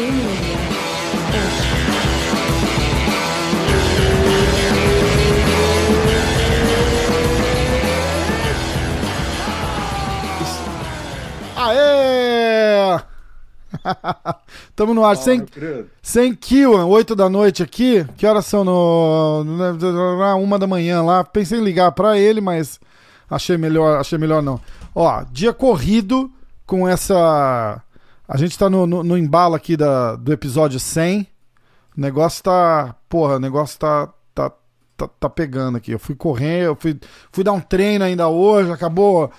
Aê! Tamo no ar, sem, sem Kiwan, 8 da noite aqui. Que horas são no, no, uma da manhã lá? Pensei em ligar pra ele, mas achei melhor, achei melhor não. Ó, dia corrido com essa. A gente tá no, no, no embalo aqui da, do episódio 100. O negócio tá. Porra, o negócio tá, tá, tá, tá pegando aqui. Eu fui correr, eu fui, fui dar um treino ainda hoje, acabou.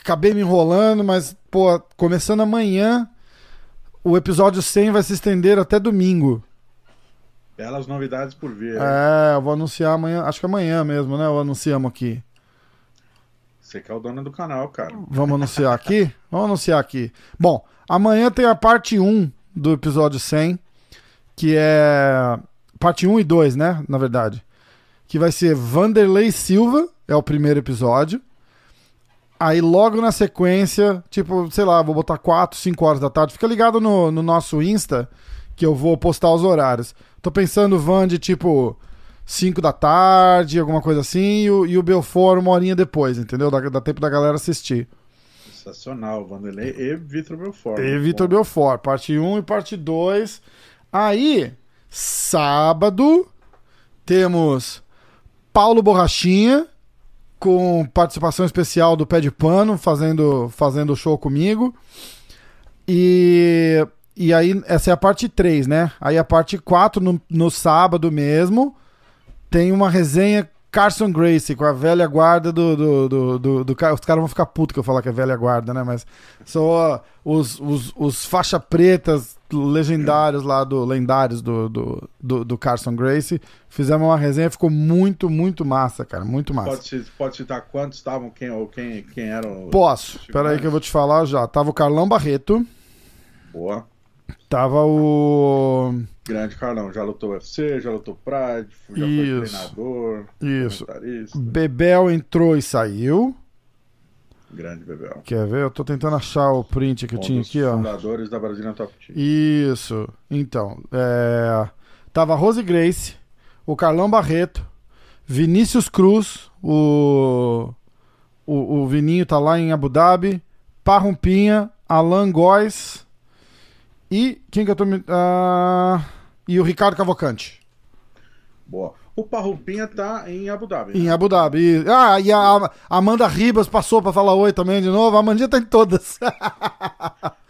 Acabei me enrolando, mas, pô, começando amanhã, o episódio 100 vai se estender até domingo. Belas novidades por vir. É, eu vou anunciar amanhã, acho que amanhã mesmo, né? Eu anunciamos aqui. Você que é o dono do canal, cara. Vamos anunciar aqui? Vamos anunciar aqui. Bom, amanhã tem a parte 1 do episódio 100, que é. Parte 1 e 2, né? Na verdade. Que vai ser Vanderlei Silva, é o primeiro episódio. Aí logo na sequência, tipo, sei lá, vou botar 4, 5 horas da tarde. Fica ligado no, no nosso Insta, que eu vou postar os horários. Tô pensando van de tipo 5 da tarde, alguma coisa assim, e o, e o Belfort uma horinha depois, entendeu? Dá, dá tempo da galera assistir. Sensacional, Vanderlei e Vitor Belfort. E Vitor Belfort, parte 1 e parte 2. Aí, sábado, temos Paulo Borrachinha, com participação especial do Pé de Pano, fazendo fazendo show comigo. E, e aí, essa é a parte 3, né? Aí a parte 4, no, no sábado mesmo, tem uma resenha Carson Gracie, com a velha guarda do. do, do, do, do os caras vão ficar putos que eu falar que é velha guarda, né? Mas são os, os, os faixa pretas legendários lá do. lendários do, do, do, do, Carson Gracie. Fizemos uma resenha, ficou muito, muito massa, cara. Muito massa. Pode, pode citar quantos estavam, quem, ou quem, quem eram. Posso. Espera aí que eu vou te falar já. Tava o Carlão Barreto. Boa. Tava o. Grande Carlão, já lutou UFC, já lutou Pride, já Isso. foi treinador, Isso. Bebel entrou e saiu. Grande Bebel. Quer ver? Eu tô tentando achar o print que eu Um tinha dos aqui, ó. fundadores da Brasília Top Team. Isso. Então, é... tava Rose Grace, o Carlão Barreto, Vinícius Cruz, o... o, o Vininho tá lá em Abu Dhabi, Parrumpinha, Alan Góes e quem que eu tô me... ah, e o Ricardo Cavalcante. Boa. O Parrupinha tá em Abu Dhabi. Em né? Abu Dhabi. Ah, e a Amanda Ribas passou pra falar oi também de novo. A Amandinha tá em todas.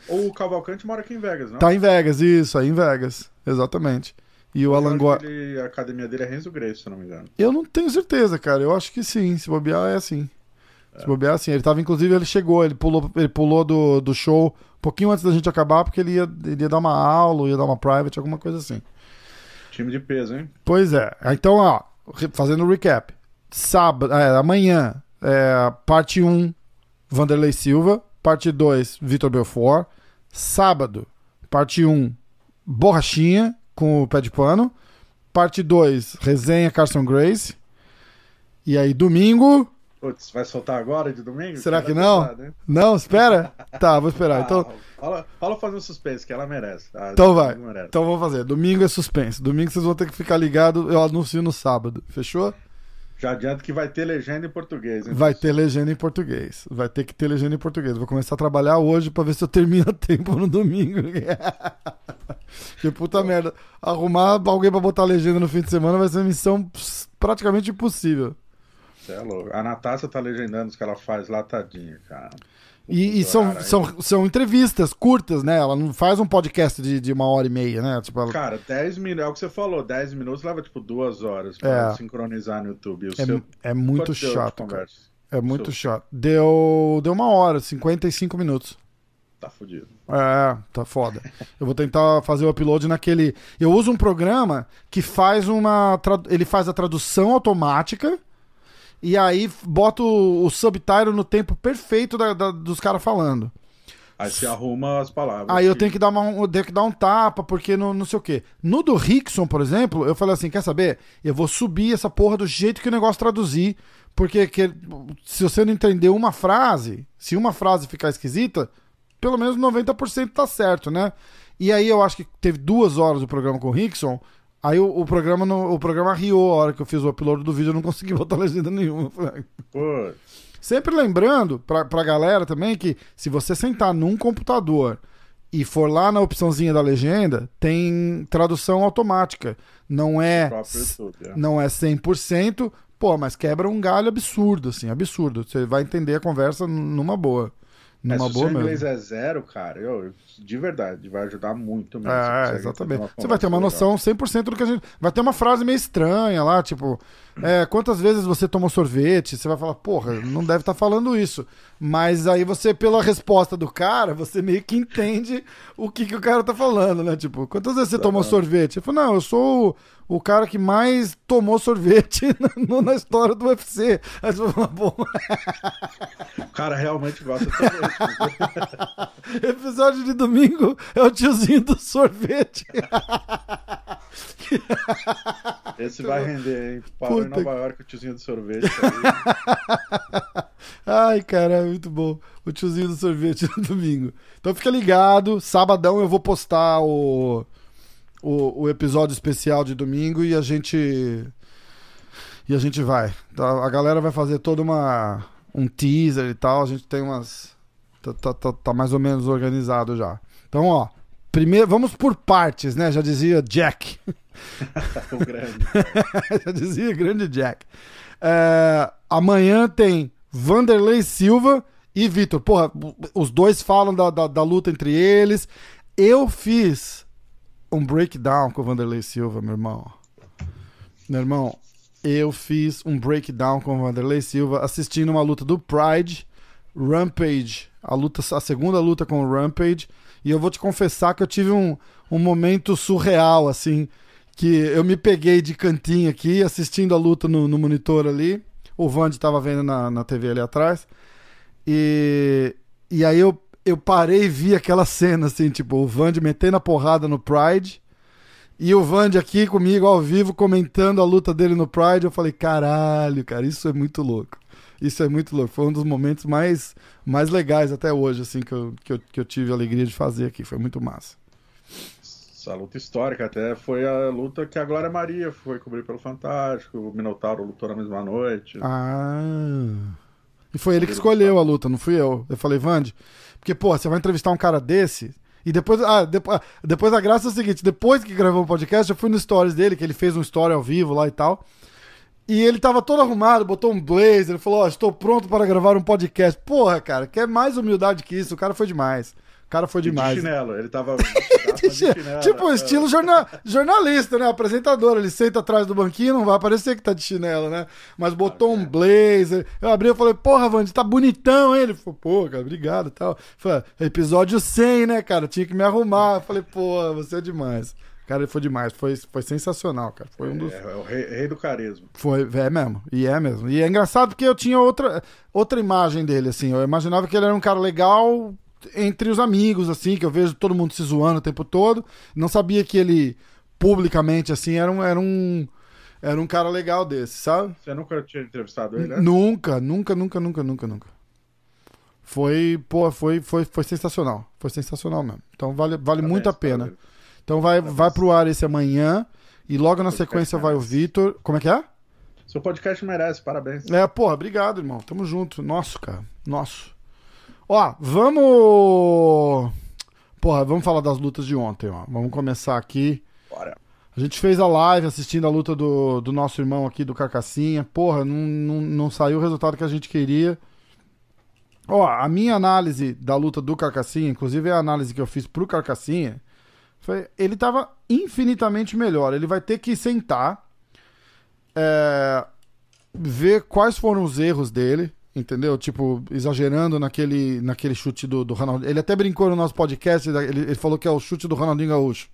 O Cavalcante mora aqui em Vegas, não? tá em Vegas, isso, aí em Vegas. Exatamente. E o Alan que ele- A academia dele é Renzo Grace, se não me engano. Eu não tenho certeza, cara. Eu acho que sim. Se bobear, é assim. Se bobear, assim. Ele tava, inclusive, ele chegou, ele pulou, ele pulou do, do show um pouquinho antes da gente acabar, porque ele ia, ele ia dar uma aula, ia dar uma private, alguma coisa assim. Time de peso, hein? Pois é. Então, ó, fazendo o recap. Sábado, é, amanhã, é, parte 1, Vanderlei Silva. Parte 2, Vitor Belfort. Sábado, parte 1, Borrachinha, com o pé de pano. Parte 2, resenha Carson Grace. E aí, domingo. Putz, vai soltar agora de domingo? Será que não? pesado, hein? Não, espera. Tá, vou esperar. Então, Ah, rola, rola fazer um suspense, que ela merece. Ah, então vai. merece. Então vamos fazer. Domingo é suspense. Domingo vocês vão ter que ficar ligado. Eu anuncio no sábado. Fechou? Já adianto que vai ter legenda em português. Hein, Vai ter legenda em português. Vai ter que ter legenda em português. Vou começar a trabalhar hoje pra ver se eu termino a tempo no domingo. que puta merda. Arrumar alguém pra botar legenda no fim de semana vai ser uma missão praticamente impossível. Cê é louco. A Natácia tá legendando os que ela faz lá, tadinha, cara. E, e são, aí. são, são entrevistas curtas, né? Ela não faz um podcast de, de uma hora e meia, né? Tipo, ela- Cara, 10 minutos, é o que você falou, 10 minutos leva tipo duas horas pra É. sincronizar no YouTube. O seu, é, é muito quanto chato, cara. É muito Seu- chato. Deu, deu uma hora, 55 minutos. Tá fudido. É, tá foda. Eu vou tentar fazer o upload naquele. Eu uso um programa que faz uma. Ele faz a tradução automática e aí bota o, o subtitle no tempo perfeito da- da- dos caras falando. Aí você arruma as palavras. Aí eu tenho que dar, uma, eu tenho que dar um tapa, porque não, não sei o quê. No do Rickson, por exemplo, eu falei assim: quer saber? Eu vou subir essa porra do jeito que o negócio traduzir. Porque que- se você não entender uma frase, se uma frase ficar esquisita, pelo menos 90% tá certo, né? E aí eu acho que teve duas horas do programa com o Rickson. Aí o, o programa o programa riou a hora que eu fiz o upload do vídeo, eu não consegui botar legenda nenhuma. Pô. Sempre lembrando pra, pra galera também que se você sentar num computador e for lá na opçãozinha da legenda, tem tradução automática. Não é, YouTube, é. não é 100%, pô, mas quebra um galho absurdo, assim, absurdo. Você vai entender a conversa numa boa. É, Numa se boa o seu mesmo. inglês é zero, cara, eu, de verdade, vai ajudar muito mesmo. É, exatamente. Você vai ter uma noção 100% do que a gente. Vai ter uma frase meio estranha lá, tipo, é, quantas vezes você tomou sorvete? Você vai falar, porra, não deve estar falando isso. Mas aí você, pela resposta do cara, você meio que entende o que, que o cara tá falando, né? Tipo, quantas vezes você tomou sorvete? Ele falou, não, eu sou o, cara que mais tomou sorvete na, na história do UFC. Aí você fala, bom. O cara realmente gosta de sorvete. episódio de domingo é o tiozinho do sorvete. Esse vai render, hein? Parou em Puta Nova York o tiozinho do sorvete. Ai, cara, é muito bom. O tiozinho do sorvete no domingo. Então fica ligado. Sabadão eu vou postar o, o, o episódio especial de domingo e a gente. E a gente vai. Tá? A galera vai fazer toda uma. um teaser e tal. A gente tem umas. Tá, tá, tá, tá mais ou menos organizado já. Então, ó. Primeiro, vamos por partes, né? Já dizia Jack. grande. Já dizia grande Jack. É, amanhã tem Vanderlei Silva e Vitor. Porra, os dois falam da, da, da, luta entre eles. Eu fiz um breakdown com o Vanderlei Silva, meu irmão. Meu irmão, eu fiz um breakdown com o Vanderlei Silva assistindo uma luta do Pride, Rampage, a, luta, a segunda luta com o Rampage. E eu vou te confessar que eu tive um, um momento surreal, assim, que eu me peguei de cantinho aqui, assistindo a luta no, no monitor ali. O Vande estava vendo na, na TV ali atrás. E, e aí eu, eu parei e vi aquela cena, assim, tipo, o Vande metendo a porrada no Pride. E o Vande aqui comigo ao vivo comentando a luta dele no Pride. Eu falei, caralho, cara, isso é muito louco. Isso é muito louco. Foi um dos momentos mais, mais legais até hoje, assim, que eu, que, eu, que eu tive a alegria de fazer aqui. Foi muito massa. Essa luta histórica até foi a luta que a Glória Maria foi cobrir pelo Fantástico. O Minotauro lutou na mesma noite. Ah. E foi ele que escolheu a luta, não fui eu. Eu falei, Vande, porque, pô, você vai entrevistar um cara desse. E depois, ah, depois, depois a graça é o seguinte: depois que gravou o podcast, eu fui no stories dele, que ele fez um story ao vivo lá e tal. E ele tava todo arrumado, botou um blazer, ele falou: Ó, oh, estou pronto para gravar um podcast. Porra, cara, quer mais humildade que isso? O cara foi demais. O cara foi demais. De chinelo, ele tava. de chinelo, tipo, estilo jornal, jornalista, né? Apresentador. Ele senta atrás do banquinho, não vai parecer que tá de chinelo, né? Mas botou um blazer. Eu abri e falei, porra, Vande, tá bonitão, hein? Ele falou, pô, cara, obrigado e tal. Falei, episódio 100, né, cara? Tinha que me arrumar. Eu falei, pô, você é demais. Cara, foi demais, foi, foi sensacional, cara. Foi um dos... É, é o rei, rei, do carisma. Foi, é mesmo, e é mesmo. E é engraçado porque eu tinha outra, outra imagem dele, assim. Eu imaginava que ele era um cara legal entre os amigos, assim, que eu vejo todo mundo se zoando o tempo todo. Não sabia que ele, publicamente, assim, era um. Era um era um cara legal desse, sabe? Você nunca tinha entrevistado ele, né? Nunca, nunca, nunca, nunca, nunca, nunca. Foi, pô, foi, foi, foi sensacional. Foi sensacional mesmo. Então vale, vale muito a pena. Então vai, vai pro ar esse amanhã e logo na sequência vai o Vitor. Como é que é? Seu podcast merece, parabéns. É, porra, obrigado, irmão. Tamo junto. Nosso, cara. Nosso. Ó, vamos. Porra, vamos falar das lutas de ontem, ó. Vamos começar aqui. Bora. A gente fez a live assistindo a luta do, do nosso irmão aqui do Carcassinha. Porra, não, não, não saiu o resultado que a gente queria. Ó, a minha análise da luta do Carcassinha, inclusive é a análise que eu fiz pro Carcassinha, foi, ele tava infinitamente melhor. Ele vai ter que sentar, é, ver quais foram os erros dele, entendeu? Tipo, exagerando naquele, naquele chute do, do Ronaldinho. Ele até brincou no nosso podcast, ele, ele falou que é o chute do Ronaldinho Gaúcho.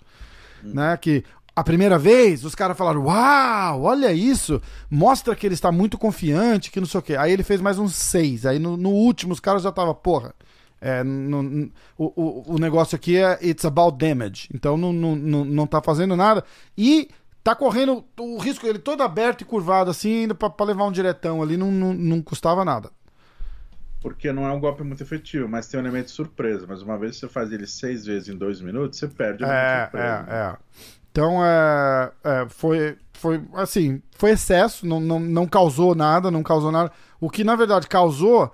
Hum. Né? Que a primeira vez os caras falaram: Uau, olha isso, mostra que ele está muito confiante, que não sei o quê. Aí ele fez mais uns seis. Aí no, no último os caras já estavam, porra. É, no, no, o, o negócio aqui é it's about damage. Então não, não, não, não tá fazendo nada. E tá correndo o risco, ele todo aberto e curvado assim, ainda pra, pra levar um diretão ali, não, não, não custava nada. porque não é um golpe muito efetivo, mas tem um elemento de surpresa. Mas uma vez que você faz ele seis vezes em dois minutos, você perde o elemento é, de surpresa. É, é. Então, é, é, foi, foi, assim, foi excesso, não, não, não causou nada, não causou nada. O que, na verdade, causou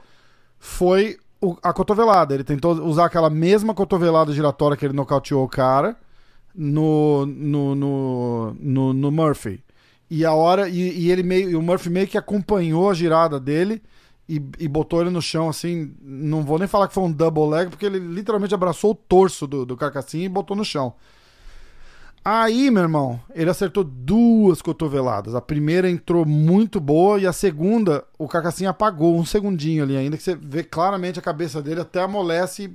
foi o, a cotovelada. Ele tentou usar aquela mesma cotovelada giratória que ele nocauteou o cara no, no, no, no, no Murphy. E a hora. E, e ele meio. E o Murphy meio que acompanhou a girada dele e, e botou ele no chão, assim. Não vou nem falar que foi um double leg, porque ele literalmente abraçou o torso do, do Carcassinha e botou no chão. Aí, meu irmão, ele acertou duas cotoveladas. A primeira entrou muito boa e a segunda, o Carcassinha apagou um segundinho ali ainda, que você vê claramente a cabeça dele até amolece,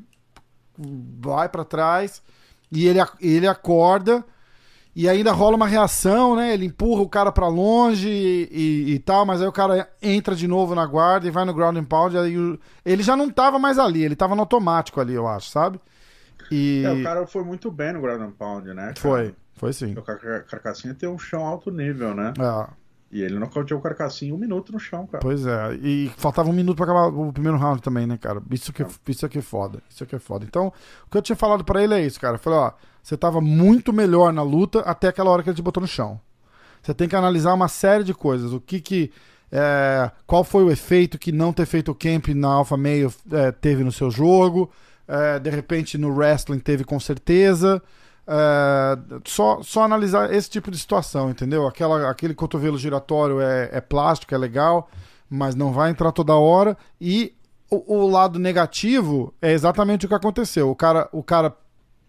vai para trás e ele, ele acorda e ainda rola uma reação, né? Ele empurra o cara para longe e, e, e, tal, mas aí o cara entra de novo na guarda e vai no ground and pound. Aí o, ele já não tava mais ali, ele tava no automático ali, eu acho, sabe? E... É, o cara foi muito bem no Ground and Pound, né? Cara? Foi, foi sim. O Carcassinha tem um chão alto nível, né? É. E ele não nocauteou o Carcassinha um minuto no chão, cara. Pois é. E faltava um minuto pra acabar o primeiro round também, né, cara? Isso que, é. isso aqui é foda. Isso aqui é foda. Então, o que eu tinha falado para ele é isso, cara. Eu falei, ó, você tava muito melhor na luta até aquela hora que ele te botou no chão. Você tem que analisar uma série de coisas. O que que. É, qual foi o efeito que não ter feito o camp na Alpha Meio é, teve no seu jogo? É, de repente no wrestling teve com certeza. É, só, só analisar esse tipo de situação, entendeu? Aquela, aquele cotovelo giratório é, é plástico, é legal, mas não vai entrar toda hora. E o, o, lado negativo é exatamente o que aconteceu. O cara, o cara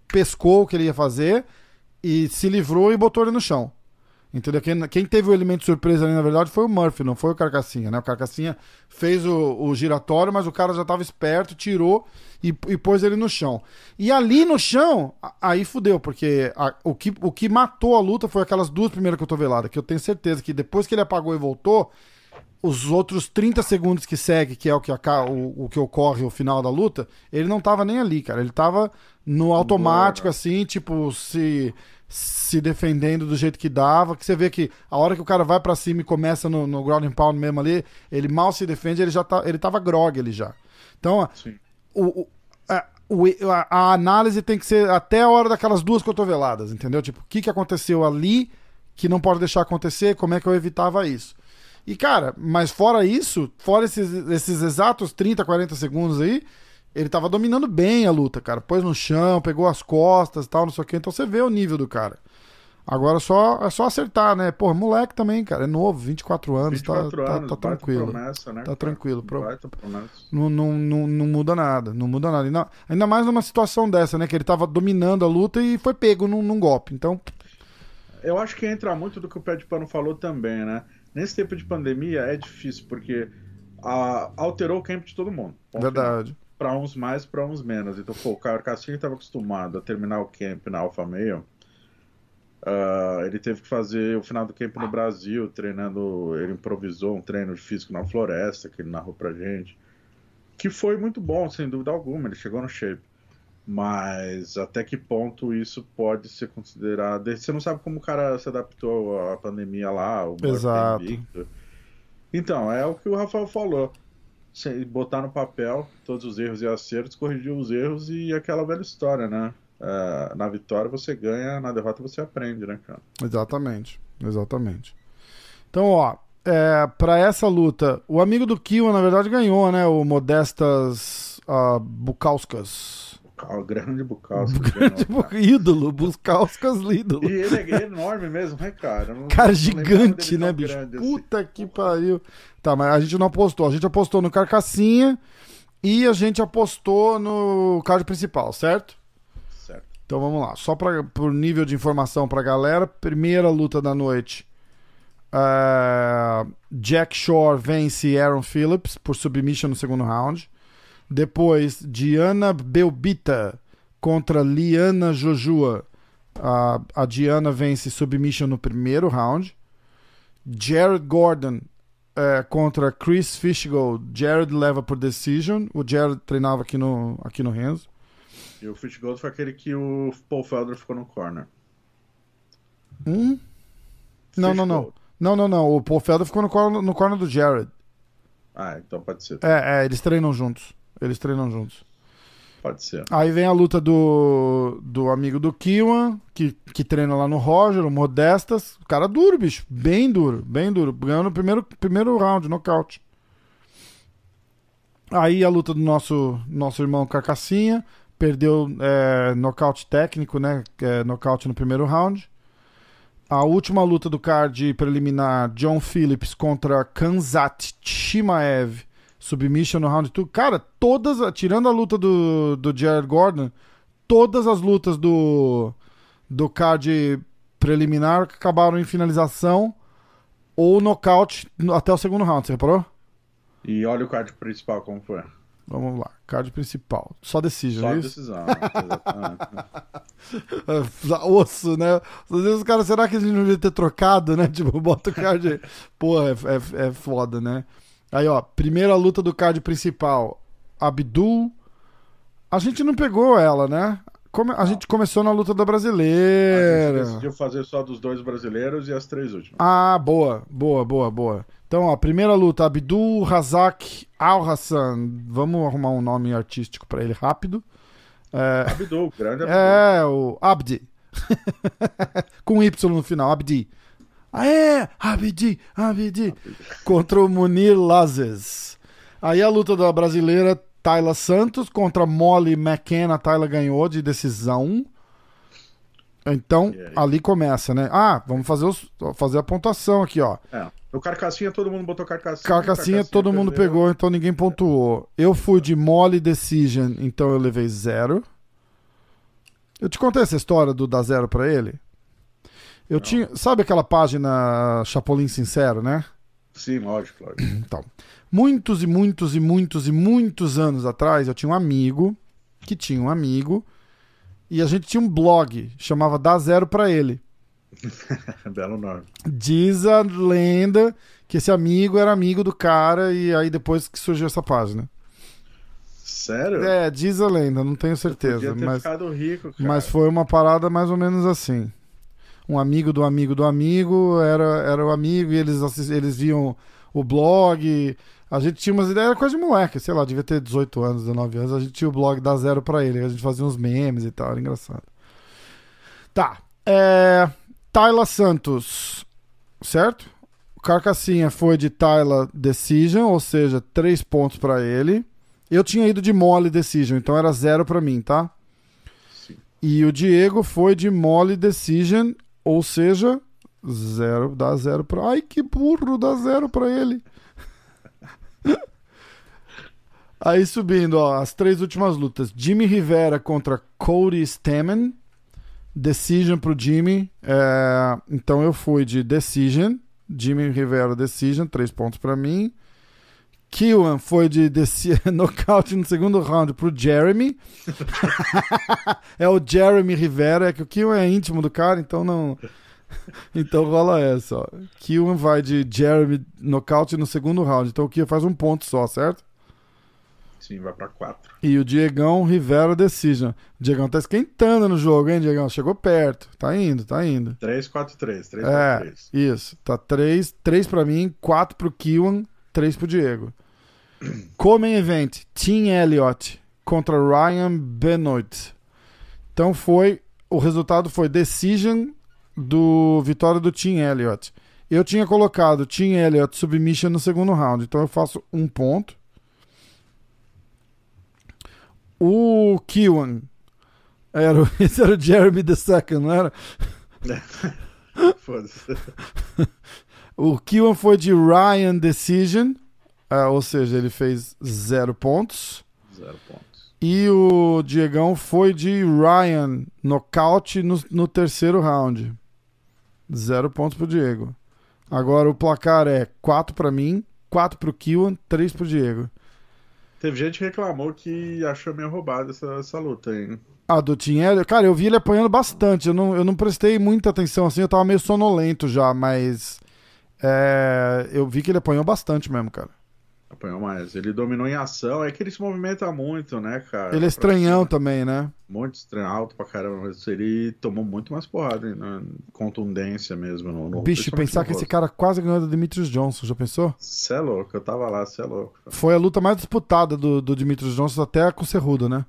pescou o que ele ia fazer e se livrou e botou ele no chão. Entendeu? Quem, quem, teve o elemento surpresa ali, na verdade, foi o Murphy, não foi o Carcassinha, né? O Carcassinha fez o, o giratório, mas o cara já estava esperto, tirou e, e, pôs ele no chão. E ali no chão, aí fudeu, porque a, o, que, o que matou a luta foi aquelas duas primeiras cotoveladas, que eu tenho certeza que depois que ele apagou e voltou, os outros 30 segundos que segue, que é o que, o, o que ocorre no final da luta, ele não tava nem ali, cara. Ele tava no automático, Boa. assim, tipo, se se defendendo do jeito que dava, que você vê que a hora que o cara vai para cima e começa no, no ground and pound mesmo ali, ele mal se defende, ele já tá, ele tava grog ele já. Então, o, o, a, a, a, análise tem que ser até a hora daquelas duas cotoveladas, entendeu? Tipo, o que, que aconteceu ali que não pode deixar acontecer, como é que eu evitava isso. E, cara, mas fora isso, fora esses, esses exatos 30, 40 segundos aí, ele tava dominando bem a luta, cara. Pôs no chão, pegou as costas tal, não sei o que. Então você vê o nível do cara. Agora só, é só acertar, né? Pô, moleque também, cara. É novo, 24 anos. 24 tá, anos, tá, tá tranquilo. Promessa, né, tá cara? tranquilo. Pro... Não, não, não, não, muda nada. Não muda nada. Ainda, ainda mais numa situação dessa, né? Que ele tava dominando a luta e foi pego num, num golpe. Então. Eu acho que entra muito do que o Pé de Pano falou também, né? Nesse tempo de pandemia é difícil, porque a, alterou o camp de todo mundo. Verdade. Final para uns mais, para uns menos. Então, pô, o Castilho estava acostumado a terminar o camp na Alpha Male. Uh, ele teve que fazer o final do camp no Brasil, treinando. Ele improvisou um treino de físico na floresta, que ele narrou pra gente. Que foi muito bom, sem dúvida alguma. Ele chegou no shape. Mas até que ponto isso pode ser considerado. Você não sabe como o cara se adaptou à pandemia lá, o Exato. Então, é o que o Rafael falou botar no papel todos os erros e acertos, corrigir os erros e aquela velha história, né? É, na vitória você ganha, na derrota você aprende, né, cara? Exatamente, exatamente. Então, ó, é, para essa luta, o amigo do Kiwa, na verdade, ganhou, né? O Modestas uh, Bukauskas. Grande Bukauskas. Grande bu ídolo, Bukauskas ídolo. E ele é enorme mesmo, né, cara? Não, cara gigante, né, bicho? Assim. Puta assim. que pariu. Tá, mas a gente não apostou. A gente apostou no Carcassinha e a gente apostou no card principal, certo? Certo. Então vamos lá. Só pra, por nível de informação pra galera. Primeira luta da noite. Uh, Jack Shore vence Aaron Phillips por submission no segundo round. Depois, Diana Belbita contra Liana Jojua. A, a Diana vence submission no primeiro round. Jared Gordon é, contra Chris Fishgold. Jared leva por decision. O Jared treinava aqui no, aqui no Renzo. E o Fishgold foi aquele que o Paul Felder ficou no corner. Hum? Não, não, não. Não, não, não. O Paul Felder ficou no corner, no corner do Jared. Ah, então pode ser. É, é, eles treinam juntos. Eles treinam juntos. Pode ser. Aí vem a luta do, do amigo do Kiwan, que, que treina lá no Roger, o Modestas. O cara duro, bicho. Bem duro, bem duro. Ganhou no primeiro, primeiro round, nocaute. Aí a luta do nosso, nosso irmão Carcassinha. Perdeu é, nocaute técnico, né? É, nocaute no primeiro round. A última luta do card preliminar, John Phillips contra Kanzat Chimaev. Submission no round 2. Cara, todas, tirando a luta do, do Jared Gordon, todas as lutas do, do card preliminar acabaram em finalização ou nocaute até o segundo round, você reparou? E olha o card principal como foi. Vamos lá, card principal. Só decision, Só é decisão. Osso, né? Às vezes os caras, será que a gente não devia ter trocado, né? Tipo, bota o card. Pô, é, é, é foda, né? Aí, ó, primeira luta do card principal. Abdul. A gente não pegou ela, né? Come... A gente começou na luta da a brasileira. gente decidiu fazer só dos dois brasileiros e as três últimas. Ah, boa, boa, boa, boa. Então, ó, primeira luta, Abdul Razak Al Hassan. Vamos arrumar um nome artístico pra ele rápido. É, Abdul, grande Abdul. é o Abdi. Com Y no final, Abdi. É! Abdi, Abdi. Contra o Munir Lazes. Aí a luta da brasileira, Tayla Santos contra Molly McKenna. Tayla ganhou de decisão. Então, ali começa, né? Ah, vamos fazer, os, fazer a pontuação aqui, ó. É. No carcassinha todo mundo botou carcassinha. Carcassinha todo mundo perdeu. pegou, então ninguém pontuou. Eu fui de Molly Decision, então eu levei zero. Eu te contei essa história do dar zero pra ele? Eu Não. tinha. Sabe aquela página Chapolin Sincero, né? Sim, lógico, lógico. Então. Muitos e muitos e muitos e muitos anos atrás, eu tinha um amigo que tinha um amigo e a gente tinha um blog, chamava Dá Zero pra ele. Belo nome. Diz a lenda que esse amigo era amigo do cara e aí depois que surgiu essa página. Sério? É, diz a lenda, não tenho certeza, mas, ficado rico, cara. mas foi uma parada mais ou menos assim. Um amigo do amigo do amigo era, era o amigo e eles, eles viam o blog. A gente tinha umas ideias, era coisa de moleque, sei lá, devia ter 18 anos, 19 anos. A gente tinha o blog da zero pra ele, a gente fazia uns memes e tal, era engraçado. Tá, é. Tayla Santos, certo? Carcassinha foi de Tayla Decision, ou seja, 3 pontos pra ele. Eu tinha ido de Mole Decision, então era zero pra mim, tá? Sim. E o Diego foi de Mole Decision, ou seja, zero, dá zero pra. Ai, que burro, dá zero pra ele. Aí subindo, ó, as três últimas lutas: Jimmy Rivera contra Cody Stammen. Decision pro Jimmy. É, então eu fui de Decision. Jimmy Rivera Decision, três pontos pra mim. Kiwan foi de deci- nocaute no segundo round pro Jeremy. é o Jeremy Rivera, é que o Kiwan é íntimo do cara, então não. Então rola essa, ó. Kiwan vai de Jeremy nocaute no segundo round. Então o Kiwan faz um ponto só, certo? Sim, vai pra quatro. E o Diegão Rivera Decision. O Diegão tá esquentando no jogo, hein, Diegão? Chegou perto. Tá indo, tá indo. 3, 4, 3. 3, É, 4, 3. isso. Tá 3, 3 pra mim, 4 pro Kiwan, 3 pro Diego. Comem Event, Team Elliott contra Ryan Benoit. Então foi, o resultado foi Decision do vitória do Team Elliott. Eu tinha colocado Team Elliott Submission no segundo round, então eu faço um ponto. O Kiwan era, esse era o Jeremy II, não era? Foda-se. O Kiwan foi de Ryan Decision, ah, ou seja, ele fez zero pontos. Zero pontos. E o Diegão foi de Ryan nocaute no, no terceiro round. Zero pontos pro Diego. Agora o placar é 4 pra mim, 4 pro Kiwan, 3 pro Diego. Teve gente que reclamou que achou meio roubada essa, essa luta aí. né? A do Tinelli, cara, eu vi ele apanhando bastante. Eu não, eu não prestei muita atenção assim, eu tava meio sonolento já, mas é, eu vi que ele apanhou bastante mesmo, cara. Apanhou mais. Ele dominou em ação. É que ele se movimenta muito, né, cara? Ele é estranhão também, né? Muito estranho, alto pra caramba. Mas ele tomou muito mais porrada, né? Contundência mesmo. No, no Bicho, pensar que esse cara quase ganhou do Demetrius Johnson, já pensou? Cê é louco, eu tava lá, cê é louco. Foi a luta mais disputada do, do Demetrius Johnson até com o Cerrudo, né?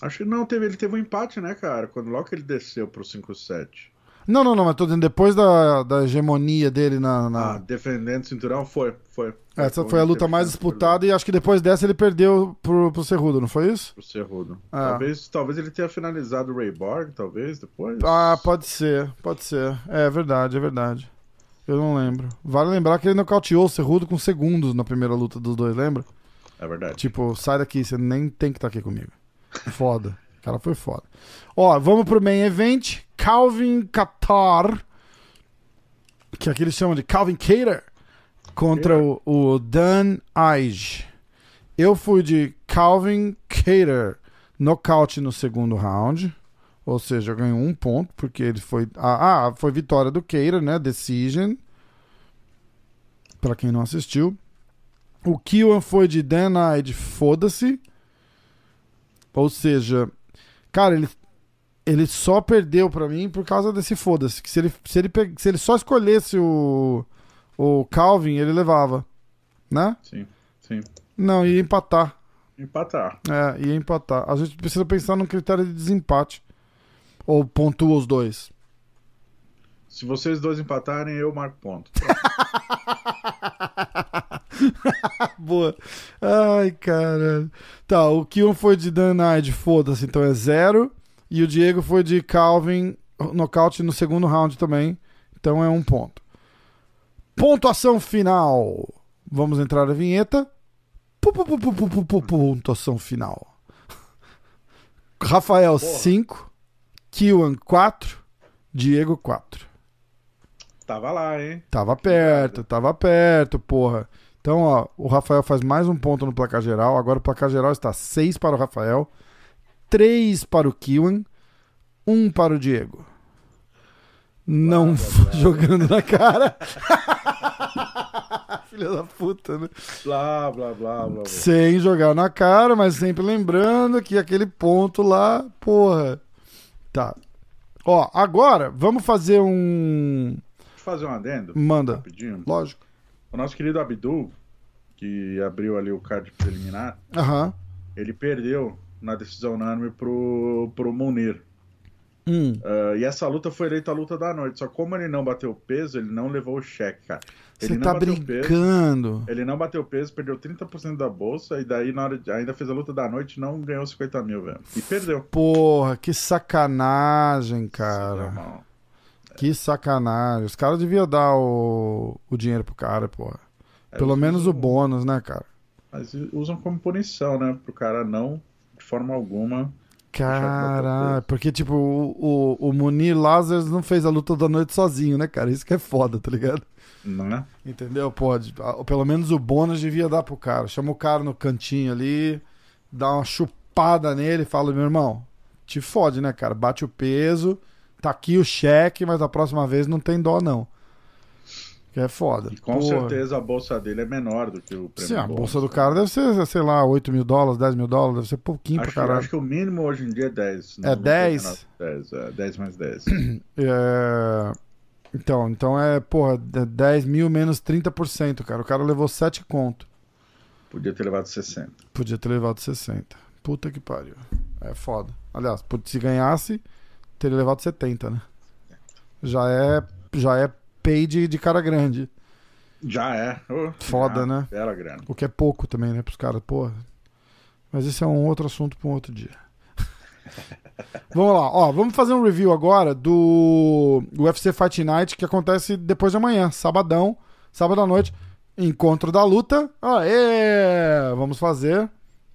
Acho que não, teve, ele teve um empate, né, cara? Quando logo que ele desceu pro 5-7. Não, não, não, mas tô dizendo, depois da, da hegemonia dele na. na... Ah, defendendo o cinturão, foi, foi. Essa foi a luta mais disputada e acho que depois dessa ele perdeu pro, pro Cerrudo, não foi isso? Pro Cerrudo. Ah. Talvez, talvez ele tenha finalizado o Ray Borg, talvez, depois. Ah, pode ser, pode ser. É, é verdade, é verdade. Eu não lembro. Vale lembrar que ele nocauteou o Cerrudo com segundos na primeira luta dos dois, lembra? É verdade. Tipo, sai daqui, você nem tem que estar tá aqui comigo. Foda. O cara foi foda. Ó, vamos pro main event. Calvin Qatar, que aqui eles chamam de Calvin Cater, contra o, o Dan Ige. Eu fui de Calvin Cater, nocaute no segundo round. Ou seja, ganhou um ponto, porque ele foi. Ah, ah foi vitória do Cater, né? Decision. Pra quem não assistiu. O Kiwan foi de Dan Ige, foda-se. Ou seja, cara, ele ele só perdeu para mim por causa desse foda-se. Que se ele, se, ele, se ele só escolhesse o, o Calvin, ele levava. Né? Sim, sim. Não, ia empatar. Empatar. É, ia empatar. A gente precisa pensar num critério de desempate. Ou pontua os dois. Se vocês dois empatarem, eu marco ponto. Boa. Ai, cara. Tá, o Kion foi de Danide, foda-se, então é zero. E o Diego foi de Calvin, nocaute no segundo round também. Então é um ponto. Pontuação final. Vamos entrar na vinheta. Pontuação final. Rafael 5, Kiwan 4, Diego 4. Tava lá, hein? Tava perto, tava perto, porra. Então, ó, o Rafael faz mais um ponto no placar geral. Agora o placar geral está 6 para o Rafael, 3 para o Kiwan, 1 para o Diego. Não jogando na cara. Filha da puta, né? Blá, blá, blá, blá, Sem jogar na cara, mas sempre lembrando que aquele ponto lá, porra. Tá. Ó, agora vamos fazer um. Fazer um adendo? Manda. Rapidinho. Lógico. O nosso querido Abdul, que abriu ali o card preliminar, uhum. ele perdeu na decisão unânime pro, pro Munir. Hum. Uh, e essa luta foi eleita a luta da noite. Só como ele não bateu peso, ele não levou o cheque, cara. Ele Você tá brincando. Peso, ele não bateu peso, perdeu 30% da bolsa, e daí na hora de, ainda fez a luta da noite e não ganhou 50 mil, velho. E perdeu. Porra, que sacanagem, cara. Sim, que sacanagem. Os caras deviam dar o, o dinheiro pro cara, porra. É, Pelo menos usam, o bônus, né, cara? Mas usam como punição, né? Pro cara não, forma alguma. Caralho, porque, tipo, o, o, o Munir Lazarus não fez a luta da noite sozinho, né, cara? Isso que é foda, tá ligado? Não é? Entendeu? Pode. Pelo menos o bônus devia dar pro cara. Chama o cara no cantinho ali, dá uma chupada nele e fala: meu irmão, te fode, né, cara? Bate o peso tá aqui o cheque, mas a próxima vez não tem dó, não. Que é foda. E com Porra. certeza a bolsa dele é menor do que o prêmio. Sim, a bolsa do cara deve ser, sei lá, 8 mil dólares, 10 mil dólares, deve ser pouquinho acho, pra caralho. Acho que o mínimo hoje em dia é 10. é 10? 10, é 10 mais 10. é... Então, então é, porra, 10 mil menos 30%, cara. O cara levou 7 conto. Podia ter levado 60. Podia ter levado 60. Puta que pariu. É foda. Aliás, se ganhasse, teria levado 70, né? Já é, já é pay de, de cara grande. Já é. Oh, Foda, já né? Era grande. O que é pouco também, né, pros caras, porra. Mas esse é um outro assunto para um outro dia. vamos lá, ó, vamos fazer um review agora do UFC Fight Night que acontece depois de amanhã, sabadão, sábado à noite, encontro da luta. Aê! Vamos fazer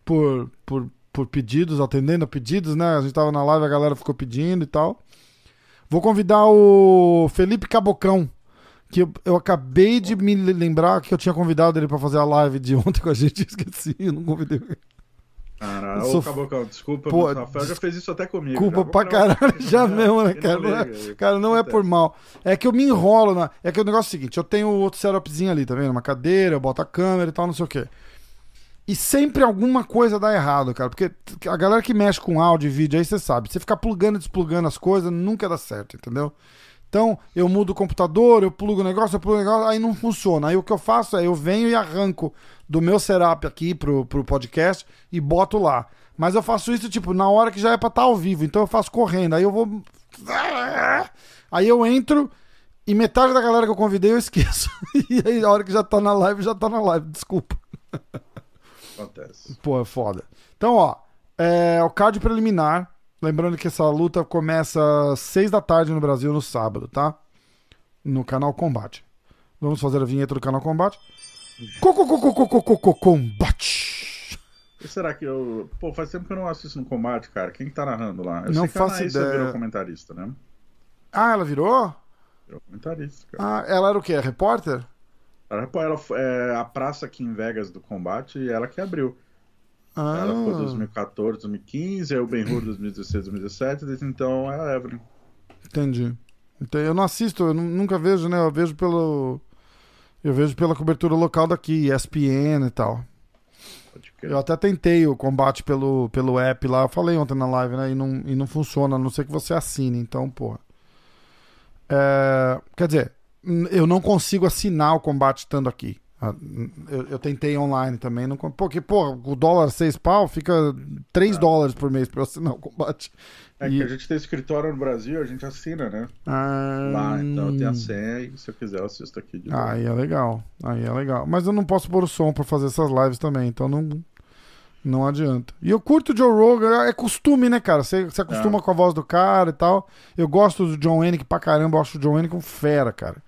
por, por por pedidos, atendendo a pedidos, né? A gente tava na live, a galera ficou pedindo e tal. Vou convidar o Felipe Cabocão, que eu, eu acabei de me lembrar que eu tinha convidado ele para fazer a live de ontem com a gente, esqueci, eu não convidei. Caralho, sou... ô Cabocão, desculpa, Pô, o Rafael já fez isso até comigo. Desculpa já, pra caralho, já mesmo, né, cara? Não é, cara, não é por mal. É que eu me enrolo, na... é que o negócio é o seguinte, eu tenho outro setupzinho ali, tá vendo? Uma cadeira, eu boto a câmera e tal, não sei o quê. E sempre alguma coisa dá errado, cara. Porque a galera que mexe com áudio e vídeo aí, você sabe, você ficar plugando e desplugando as coisas, nunca dá certo, entendeu? Então, eu mudo o computador, eu plugo o negócio, eu plugo o negócio, aí não funciona. Aí o que eu faço é eu venho e arranco do meu setup aqui pro, pro podcast e boto lá. Mas eu faço isso, tipo, na hora que já é pra estar tá ao vivo. Então eu faço correndo. Aí eu vou. Aí eu entro e metade da galera que eu convidei eu esqueço. E aí a hora que já tá na live, já tá na live. Desculpa. Acontece. Pô, é foda. Então, ó. É, o card preliminar Lembrando que essa luta começa às 6 da tarde no Brasil no sábado, tá? No canal Combate. Vamos fazer a vinheta do canal Combate. Combate! E será que eu. Pô, faz tempo que eu não assisto no combate, cara. Quem que tá narrando lá? Eu não faço a ideia. virou comentarista, né? Ah, ela virou? Virou comentarista, cara. Ah, ela era o quê? Repórter? Ela, ela é a praça aqui em Vegas do combate e ela que abriu. Ah. Ela foi 2014, 2015, aí o Ben Hur 2016, 2017, desde então é a Evelyn. Entendi. Então, eu não assisto, eu nunca vejo, né? Eu vejo pelo. Eu vejo pela cobertura local daqui, ESPN e tal. Eu até tentei o combate pelo, pelo app lá, eu falei ontem na live, né? E não, e não funciona, a não ser que você assine, então, porra. É, quer dizer, eu não consigo assinar o combate estando aqui. Ah, eu, eu, tentei online também, não, porque, pô, o dólar 6 pau fica 3 ah. dólares por mês para assinar o combate. É e... que a gente tem escritório no Brasil, a gente assina, né? Ah... Lá, então eu tenho a senha e se eu quiser eu assisto aqui de novo. Aí é legal, aí é legal. Mas eu não posso pôr o som para fazer essas lives também, então não, não adianta. E eu curto o Joe Rogan, é costume, né, cara? Você, você acostuma é. com a voz do cara e tal. Eu gosto do John Hennick pra caramba, eu acho o John Hennick um fera, cara.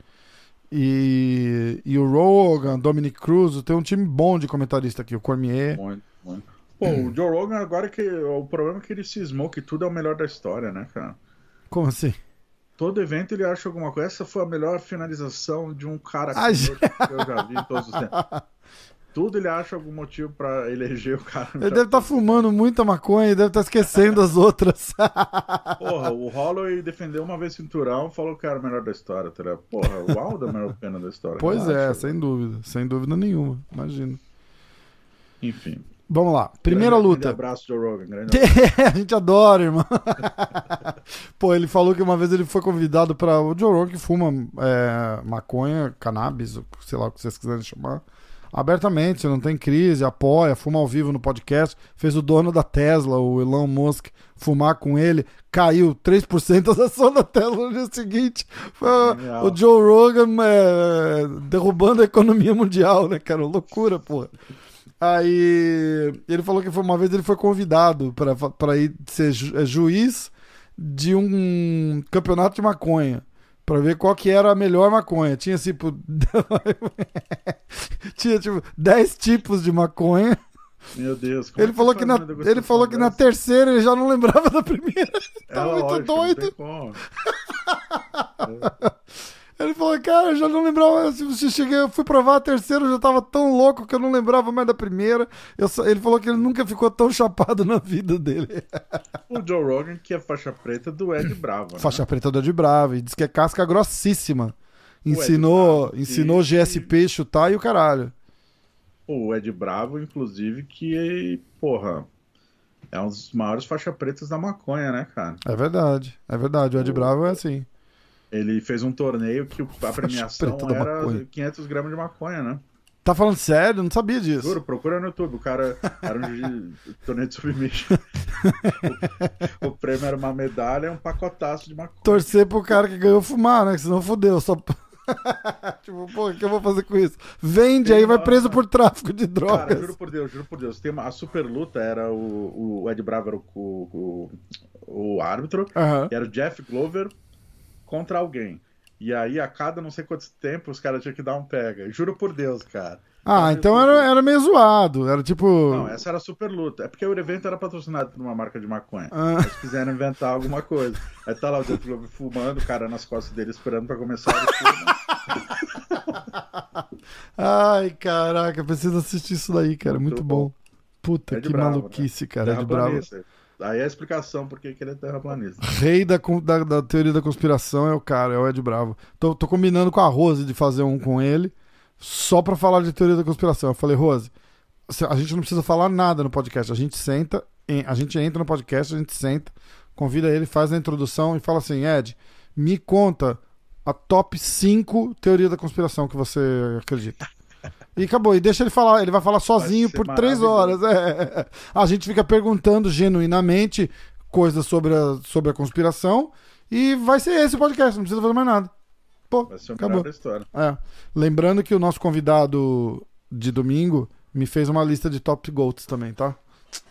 E, e o Rogan, Dominic Cruz, tem um time bom de comentarista aqui, o Cormier. Muito, muito. Pô, o Joe Rogan agora que. O problema é que ele cismou que tudo é o melhor da história, né, cara? Como assim? Todo evento ele acha alguma coisa. Essa foi a melhor finalização de um cara que eu já vi em todos os tempos. Tudo ele acha algum motivo para eleger o cara. Ele deve estar tá fumando muita maconha e deve estar tá esquecendo as outras. Porra, o Holloway defendeu uma vez cinturão falou que era o melhor da história, tá ligado? Porra, o Aldo é a melhor pena da história. Pois é, acha, sem dúvida. Sem dúvida nenhuma, imagino. Enfim. Vamos lá, primeira grande, luta. Grande abraço, Joe Rogan. Grande abraço. a gente adora, irmão. Pô, ele falou que uma vez ele foi convidado para o Joe Rogan que fuma é, maconha, cannabis, sei lá o que vocês quiserem chamar abertamente, não tem crise, apoia, fuma ao vivo no podcast. Fez o dono da Tesla, o Elon Musk, fumar com ele. Caiu 3% das ações da Tesla no dia seguinte. o Joe Rogan é, derrubando a economia mundial, né, cara? Loucura, porra. Aí ele falou que foi uma vez ele foi convidado para ir ser ju é, juiz de um campeonato de maconha para ver qual que era a melhor maconha. Tinha tipo tinha tipo 10 tipos de maconha. Meu Deus. Ele falou que na ele falou que na terceira ele já não lembrava da primeira. É tá muito lógico, doido. Ele falou, cara, eu já não lembrava. Se cheguei, eu fui provar a terceira, eu já tava tão louco que eu não lembrava mais da primeira. Só, ele falou que ele nunca ficou tão chapado na vida dele. O Joe Rogan, que é faixa preta do Ed Bravo. Né? Faixa preta do Ed Bravo. E diz que é casca grossíssima. Ensinou, ensinou GSP chutar e o caralho. O Ed Bravo, inclusive, que, porra, é um dos maiores faixa pretas da maconha, né, cara? É verdade, é verdade. O Ed o... Bravo é assim. Ele fez um torneio que a premiação era 500 gramas de maconha, né? Tá falando sério? Não sabia disso. Juro, procura no YouTube. O cara era um torneio de submission. o, o, prêmio era uma medalha e um pacotaço de maconha. Torcer pro cara que ganhou fumar, né? Que senão fodeu. Só... tipo, pô, o que eu vou fazer com isso? Vende, Tem aí uma... vai preso por tráfico de drogas. Cara, juro por Deus, juro por Deus. Tem uma... A super luta era o, o Ed Bravo era o, o, o árbitro, uhum. era o Jeff Glover contra alguém. E aí, a cada não sei quantos tempos, os caras tinham que dar um pega. Juro por Deus, cara. Ah, então era, era meio zoado. Era tipo. Não, essa era super luta. É porque o evento era patrocinado por uma marca de maconha. Ah. Eles quiseram inventar alguma coisa. Aí tá lá o Jeff Glover fumando, o cara nas costas dele esperando pra começar a Ai, caraca, preciso assistir isso daí, cara. Muito, Muito bom. bom. Puta, é que bravo, maluquice, né? cara. É de bravo. Aí é a explicação por que ele é terraplanista. Rei da, da, da, teoria da conspiração é o cara, é o Ed Bravo. Tô, tô combinando com a Rose de fazer um com ele, só pra falar de teoria da conspiração. Eu falei, Rose, a gente não precisa falar nada no podcast. A gente senta, a gente entra no podcast, a gente senta, convida ele, faz a introdução e fala assim: Ed, me conta a top 5 teoria da conspiração que você acredita. E acabou. E deixa ele falar. Ele vai falar sozinho vai por três horas. É. A gente fica perguntando genuinamente coisas sobre a, sobre a conspiração. E vai ser esse o podcast. Não precisa fazer mais nada. Pô, vai ser acabou. história. É. Lembrando que o nosso convidado de domingo me fez uma lista de top goats também, tá?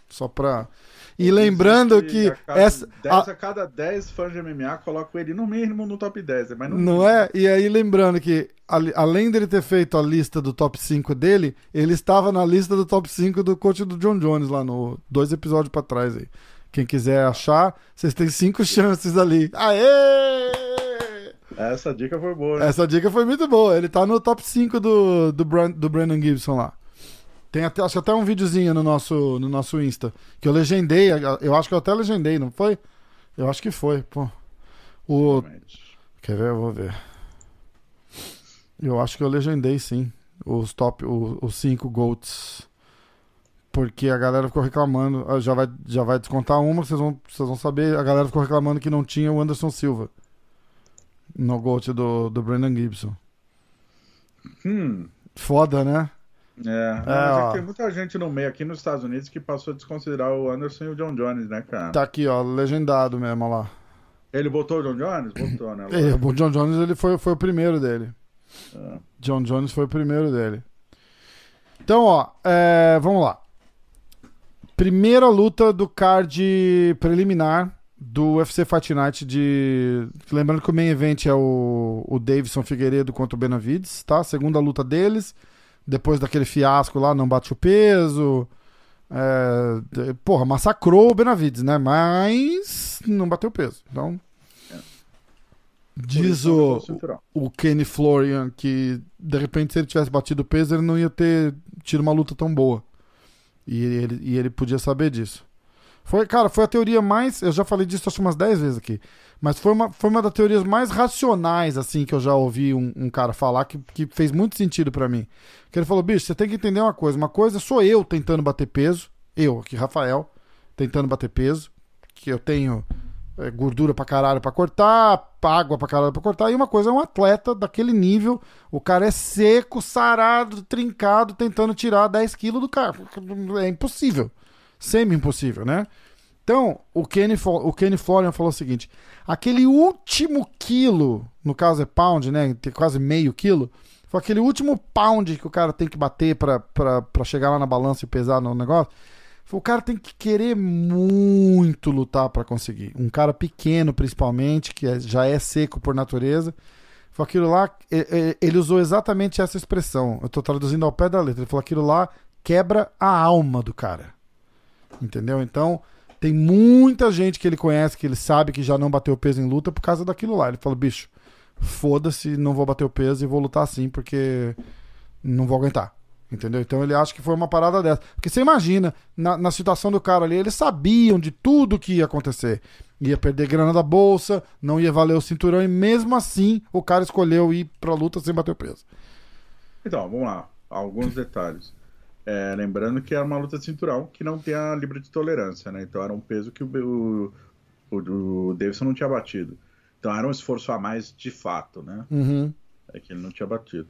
Só pra. E lembrando que. A cada, essa, 10 a... a cada 10 fãs de MMA colocam ele no mínimo no top 10. Mas não, não é? E aí lembrando que, além dele ter feito a lista do top 5 dele, ele estava na lista do top 5 do coach do John Jones lá no dois episódios pra trás aí. Quem quiser achar, vocês têm cinco chances ali. Aê! Essa dica foi boa. Né? Essa dica foi muito boa. Ele tá no top 5 do, do, Brand, do Brandon Gibson lá. Tem até, acho até um videozinho no nosso, no nosso Insta. Que eu legendei. Eu acho que eu até legendei, não foi? Eu acho que foi, pô. O. Quer ver? Eu vou ver. Eu acho que eu legendei sim. Os top. Os 5 GOATs. Porque a galera ficou reclamando. Ah, já vai, já vai descontar uma, vocês vão, vocês vão saber. A galera ficou reclamando que não tinha o Anderson Silva. No GOAT do, do Brandon Gibson. Hum. Foda, né? É, é, é tem muita gente no meio aqui nos Estados Unidos que passou a desconsiderar o Anderson e o John Jones, né, cara? Tá aqui, ó, legendado mesmo, lá. Ele botou o John Jones? Botou, né? O John Jones ele foi, foi o primeiro dele. É. John Jones foi o primeiro dele. Então, ó, é, vamos lá. Primeira luta do card preliminar do UFC Fight Night de. Lembrando que o main event é o, o Davidson Figueiredo contra o Benavides, tá? Segunda luta deles depois daquele fiasco lá, não bate o peso. É, porra, massacrou o Benavides, né? Mas não bateu peso. Então. Diz o, o Kenny Florian que de repente se ele tivesse batido o peso ele não ia ter tido uma luta tão boa. E ele, e ele podia saber disso. Foi, cara, foi a teoria mais. Eu já falei disso acho umas 10 vezes aqui. Mas foi uma, foi uma das teorias mais racionais, assim, que eu já ouvi um, um cara falar, que, que fez muito sentido para mim. Que ele falou, bicho, você tem que entender uma coisa. Uma coisa sou eu tentando bater peso. Eu, aqui, Rafael, tentando bater peso. Que eu tenho é, gordura pra caralho pra cortar, água pra caralho pra cortar. E uma coisa é um atleta daquele nível. O cara é seco, sarado, trincado, tentando tirar 10 quilos do cara. É impossível semi-impossível, né? Então, o Kenny, o Kenny Florian falou o seguinte: aquele último quilo, no caso é pound, né? Tem quase meio quilo. Foi aquele último pound que o cara tem que bater para chegar lá na balança e pesar no negócio. O cara tem que querer muito lutar para conseguir. Um cara pequeno, principalmente, que é, já é seco por natureza. Foi aquilo lá. Ele usou exatamente essa expressão. Eu estou traduzindo ao pé da letra. Ele falou: aquilo lá quebra a alma do cara. Entendeu? Então, tem muita gente que ele conhece, que ele sabe que já não bateu peso em luta por causa daquilo lá. Ele falou, bicho, foda-se, não vou bater o peso e vou lutar assim, porque não vou aguentar. Entendeu? Então ele acha que foi uma parada dessa. Porque você imagina, na, na situação do cara ali, eles sabiam de tudo que ia acontecer. Ia perder grana da bolsa, não ia valer o cinturão, e mesmo assim o cara escolheu ir pra luta sem bater o peso. Então, vamos lá. Alguns detalhes. É, lembrando que era uma luta de cinturão que não tem a libra de tolerância, né? Então era um peso que o, o, o Davidson não tinha batido. Então era um esforço a mais de fato, né? Uhum. É que ele não tinha batido.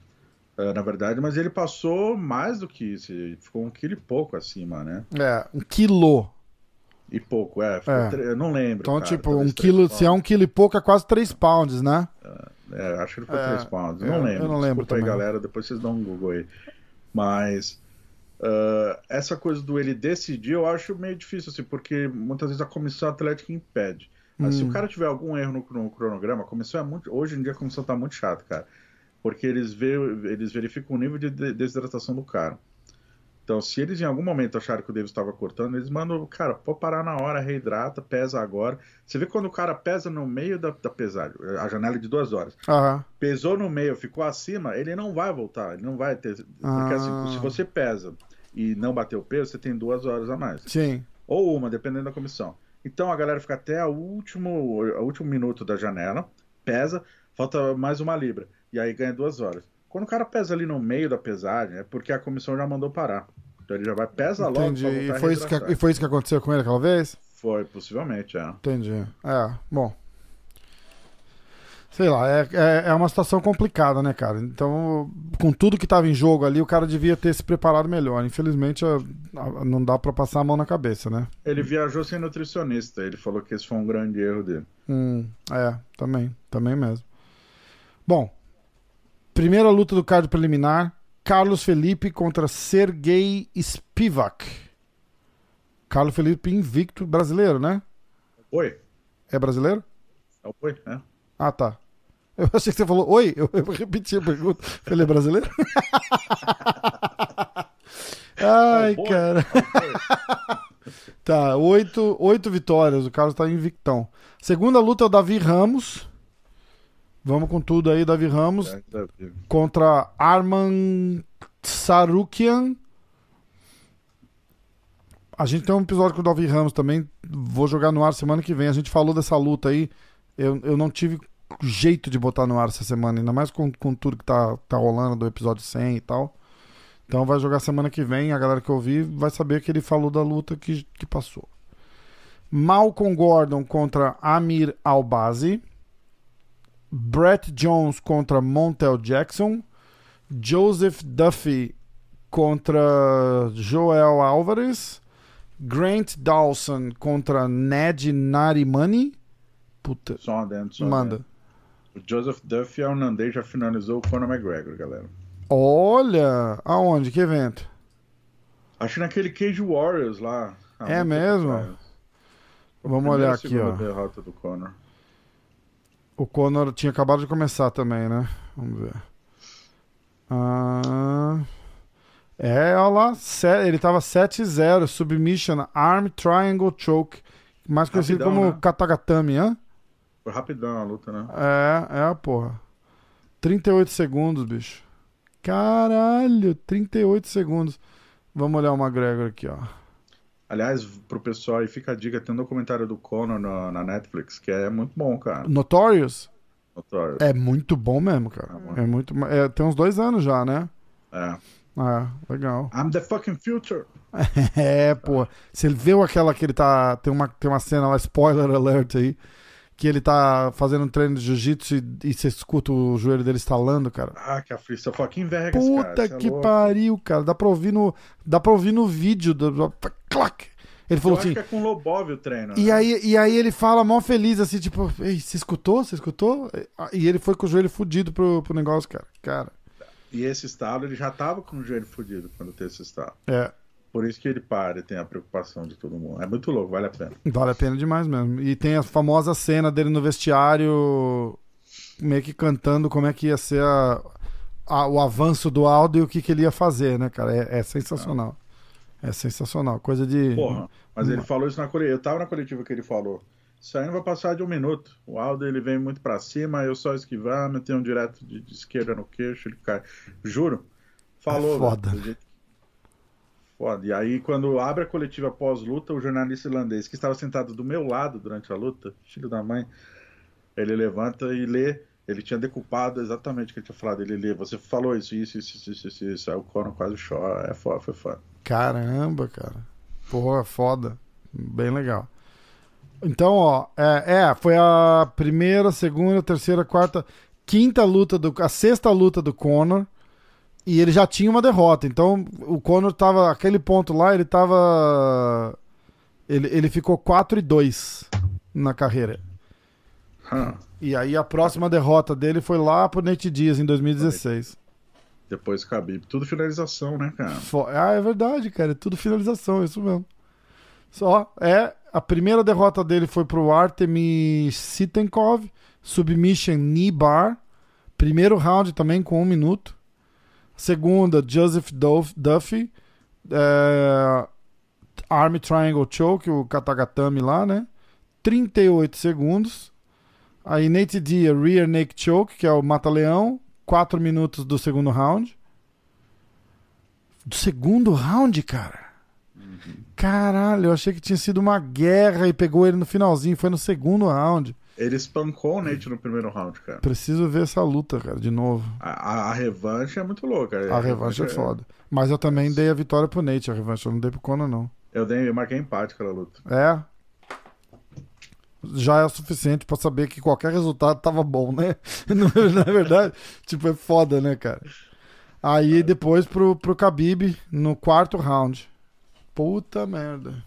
É, na verdade, mas ele passou mais do que isso. Ele ficou um quilo e pouco acima, né? É, um quilo. E pouco, é. é. Tre... Eu não lembro. Então, cara, tipo, um quilo, se é um quilo e pouco, é quase 3 pounds, né? É, acho que ele foi 3 é, pounds. Eu não lembro. Eu não lembro Desculpa também. aí, galera. Depois vocês dão um Google aí. Mas Uh, essa coisa do ele decidir eu acho meio difícil, assim, porque muitas vezes a comissão atlética impede. Mas hum. se o hum. cara tiver algum erro no, no, cronograma, a comissão é muito. Hoje em dia a comissão tá muito chata, cara. Porque eles, vê, eles verificam o nível de desidratação do cara. Então, se eles em algum momento acharem que o Davis estava cortando, eles mandam, cara, pode parar na hora, reidrata, pesa agora. Você vê quando o cara pesa no meio da, da pesagem, a janela de duas horas. Uhum. Pesou no meio, ficou acima, ele não vai voltar, ele não vai ter. Porque assim, se você pesa e não bater o peso, você tem duas horas a mais. Sim. Ou uma, dependendo da comissão. Então a galera fica até o último, o último minuto da janela, pesa, falta mais uma libra. E aí ganha duas horas. Quando o cara pesa ali no meio da pesagem, é porque a comissão já mandou parar. Então ele já vai, pesa logo. Entendi. E foi, isso que, e foi isso que aconteceu com ele aquela vez? Foi, possivelmente, é. Entendi. É, bom. Sei lá, é, é, é, uma situação complicada, né, cara? Então, com tudo que tava em jogo ali, o cara devia ter se preparado melhor. Infelizmente, a, a, não dá para passar a mão na cabeça, né? Ele viajou sem nutricionista. Ele falou que esse foi um grande erro dele. Hum, é, também. Também mesmo. Bom, primeira luta do card preliminar. Carlos Felipe contra Sergei Spivak. Carlos Felipe invicto, brasileiro, né? Oi. É brasileiro? É oi, é. Ah, tá. Eu achei que você falou oi, eu, eu repeti a pergunta. Ele é brasileiro? Ai, oh, cara. tá, oito, oito vitórias. O Carlos tá invictão. Segunda luta é o Davi Ramos. Vamos com tudo aí, Davi Ramos. É, Davi. Contra Arman Sarukian. A gente tem um episódio com o Davi Ramos também. Vou jogar no ar semana que vem. A gente falou dessa luta aí. Eu, eu não tive jeito de botar no ar essa semana, ainda mais com, com tudo que tá, tá rolando do episódio 100 e tal. Então vai jogar semana que vem, a galera que ouvir vai saber que ele falou da luta que, que passou. Malcolm Gordon contra Amir Albazi. Brett Jones contra Montel Jackson. Joseph Duffy contra Joel Álvares. Grant Dawson contra Ned Narimani. Puta. Só adendo, só Manda. O Joseph Duffy holandês já finalizou o Conor McGregor, galera. Olha! Aonde? Que evento? Acho que naquele Cage Warriors lá. É mesmo? Vamos olhar aqui, ó. derrota do Conor. O Conor tinha acabado de começar também, né? Vamos ver. Ah, é, olha lá. Ele tava 7-0. Submission Arm Triangle Choke. Mais conhecido Rapidão, como né? Katagatami, hã? Foi rapidão a luta, né? É, é porra. 38 segundos, bicho. Caralho, 38 segundos. Vamos olhar o McGregor aqui, ó. Aliás, pro pessoal aí fica a dica, tem um documentário do Conor na, na Netflix que é muito bom, cara. Notorious? Notorious. É muito bom mesmo, cara. É, é muito. É, tem uns dois anos já, né? É. Ah, legal. I'm the fucking future. é, pô. Você viu aquela que ele tá. Tem uma, tem uma cena lá, spoiler alert aí que ele tá fazendo um treino de jiu-jitsu e, e, você escuta o joelho dele estalando, cara. Ah, que aflição. Fucking Vegas, Puta cara. É que é pariu, cara. Dá pra ouvir no, dá pra ouvir no vídeo. Do, clac! Ele falou Eu assim. Acho que é com Lobov o treino. E, né? aí, e aí ele fala mó feliz, assim, tipo, Ei, você escutou? Você escutou? E ele foi com o joelho fudido pro, pro negócio, cara. Cara. E esse estalo, ele já tava com o joelho fudido quando teve esse estalo. É. Por isso que ele para e tem a preocupação de todo mundo. É muito louco, vale a pena. Vale a pena demais mesmo. E tem a famosa cena dele no vestiário, meio que cantando como é que ia ser a, a, o avanço do Aldo e o que, que ele ia fazer, né, cara? É, é sensacional. É. sensacional. Coisa de. Porra, mas ele falou isso na coletiva. Eu tava na coletiva que ele falou. Isso aí não vai passar de um minuto. O Aldo ele vem muito para cima, eu só esquivar, meter um direto de, de, esquerda no queixo, ele cai. Juro. Falou. É foda. Velho, Foda. E aí, quando abre a coletiva pós-luta, o jornalista irlandês, que estava sentado do meu lado durante a luta, filho da mãe, ele levanta e lê. Ele tinha decupado exatamente o que ele tinha falado. Ele lê, você falou isso, isso, isso, isso, isso, isso. Aí o Conor quase chora. É foda, foi foda. Caramba, cara. Porra, foda. Bem legal. Então, ó, é, é, foi a primeira, segunda, terceira, quarta, quinta luta do. A sexta luta do Conor. E ele já tinha uma derrota. Então o Conor tava. Aquele ponto lá, ele tava. Ele, ele ficou 4 e 2 na carreira. Hum. E aí a próxima derrota dele foi lá pro Nate Diaz em 2016. Depois Khabib. Tudo finalização, né, cara? Ah, é verdade, cara. É tudo finalização, é isso mesmo. Só é. A primeira derrota dele foi pro Artemi Sitenkov, submission knee bar. Primeiro round também com um minuto. Segunda, Joseph Duffy. É, Arm Triangle Choke, o Katagatame lá, né? 38 segundos. Aí Nate Dia, Rear Naked Choke, que é o Mata-Leão. 4 minutos do segundo round. Do segundo round, cara? Uhum. Caralho, eu achei que tinha sido uma guerra e pegou ele no finalzinho. Foi no segundo round. Ele espancou o Nate no primeiro round, cara. Preciso ver essa luta, cara, de novo. A, a, a revanche é muito louca. A, a revanche, é, é foda. Mas eu também dei a vitória pro Nate, a revanche. Eu não dei pro Conan, não. Eu, dei, eu marquei empate aquela luta. É? Já é o suficiente para saber que qualquer resultado tava bom, né? Na verdade, tipo, é foda, né, cara? Aí depois pro, pro Khabib no quarto round. Puta merda.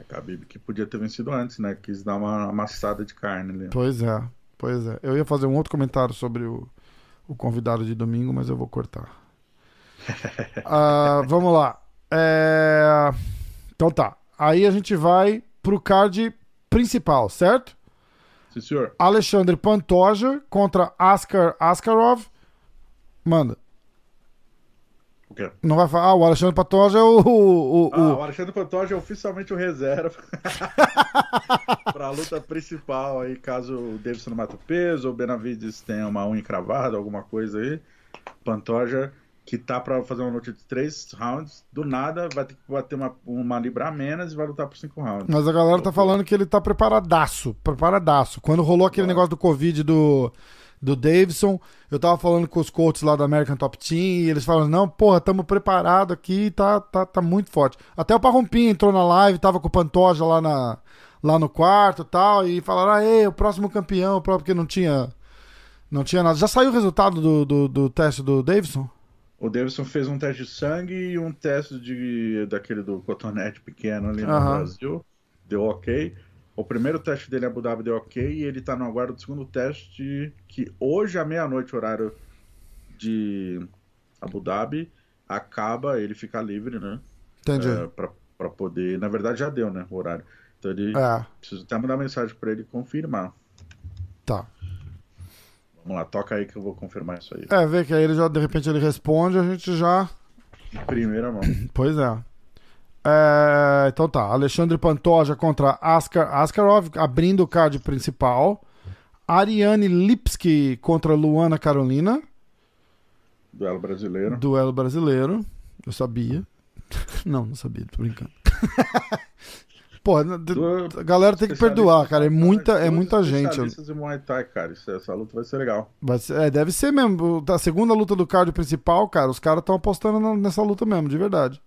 É, Khabib que podia ter vencido antes, né? Quis dar uma amassada de carne ali. Pois é, pois é. Eu ia fazer um outro comentário sobre o, o convidado de domingo, mas eu vou cortar. uh, vamos lá. É... Então tá. Aí a gente vai pro card principal, certo? Sim, senhor. Alexandre Pantoja contra Askar Askarov. Manda. O quê? Não vai falar. Ah, o Alexandre Pantoja é o. o, o... Ah, o Alexandre Pantoja é oficialmente o reserva para a luta principal aí, caso o Davidson não mate o peso, ou o Benavides tenha uma unha cravada, alguma coisa aí. Pantoja que tá para fazer uma luta de três rounds, do nada vai ter que bater uma, uma libra a menos e vai lutar por cinco rounds. Mas a galera tá falando que ele tá preparadaço, preparadaço. Quando rolou aquele negócio do Covid do do Davidson. Eu tava falando com os coaches lá do American Top Team e eles falaram: não, porra, tamo preparado aqui, tá, tá, tá muito forte. Até o Parrompinho entrou na live, tava com o Pantoja lá, na, lá no quarto e tal, e falaram: ah, o próximo campeão, porque não tinha, não tinha nada. Já saiu o resultado do, do, do teste do Davidson? O Davidson fez um teste de sangue e um teste de, daquele do cotonete pequeno ali no uhum. Brasil. Deu ok. O primeiro teste dele em Abu Dhabi deu ok e ele tá no aguardo do segundo teste, que hoje à meia-noite, horário de Abu Dhabi, acaba, ele fica livre, né? Entendi. É, pra, pra poder. Na verdade já deu, né? O horário. Então ele. É. Preciso até mandar mensagem pra ele confirmar. Tá. Vamos lá, toca aí que eu vou confirmar isso aí. É, vê que aí ele já, de repente, ele responde, a gente já. Em primeira mão. Pois é. É, então tá, Alexandre Pantoja contra Askar, Askarov, abrindo o card principal. Ariane Lipski contra Luana Carolina. Duelo brasileiro. Duelo brasileiro. Eu sabia. Não, não sabia, tô brincando. Pô, a galera tem que perdoar, cara. É muita, é muita gente. Muay Thai, cara. Essa luta vai ser legal. Vai ser, é, deve ser mesmo. A segunda luta do card principal, cara, os caras estão apostando nessa luta mesmo, de verdade.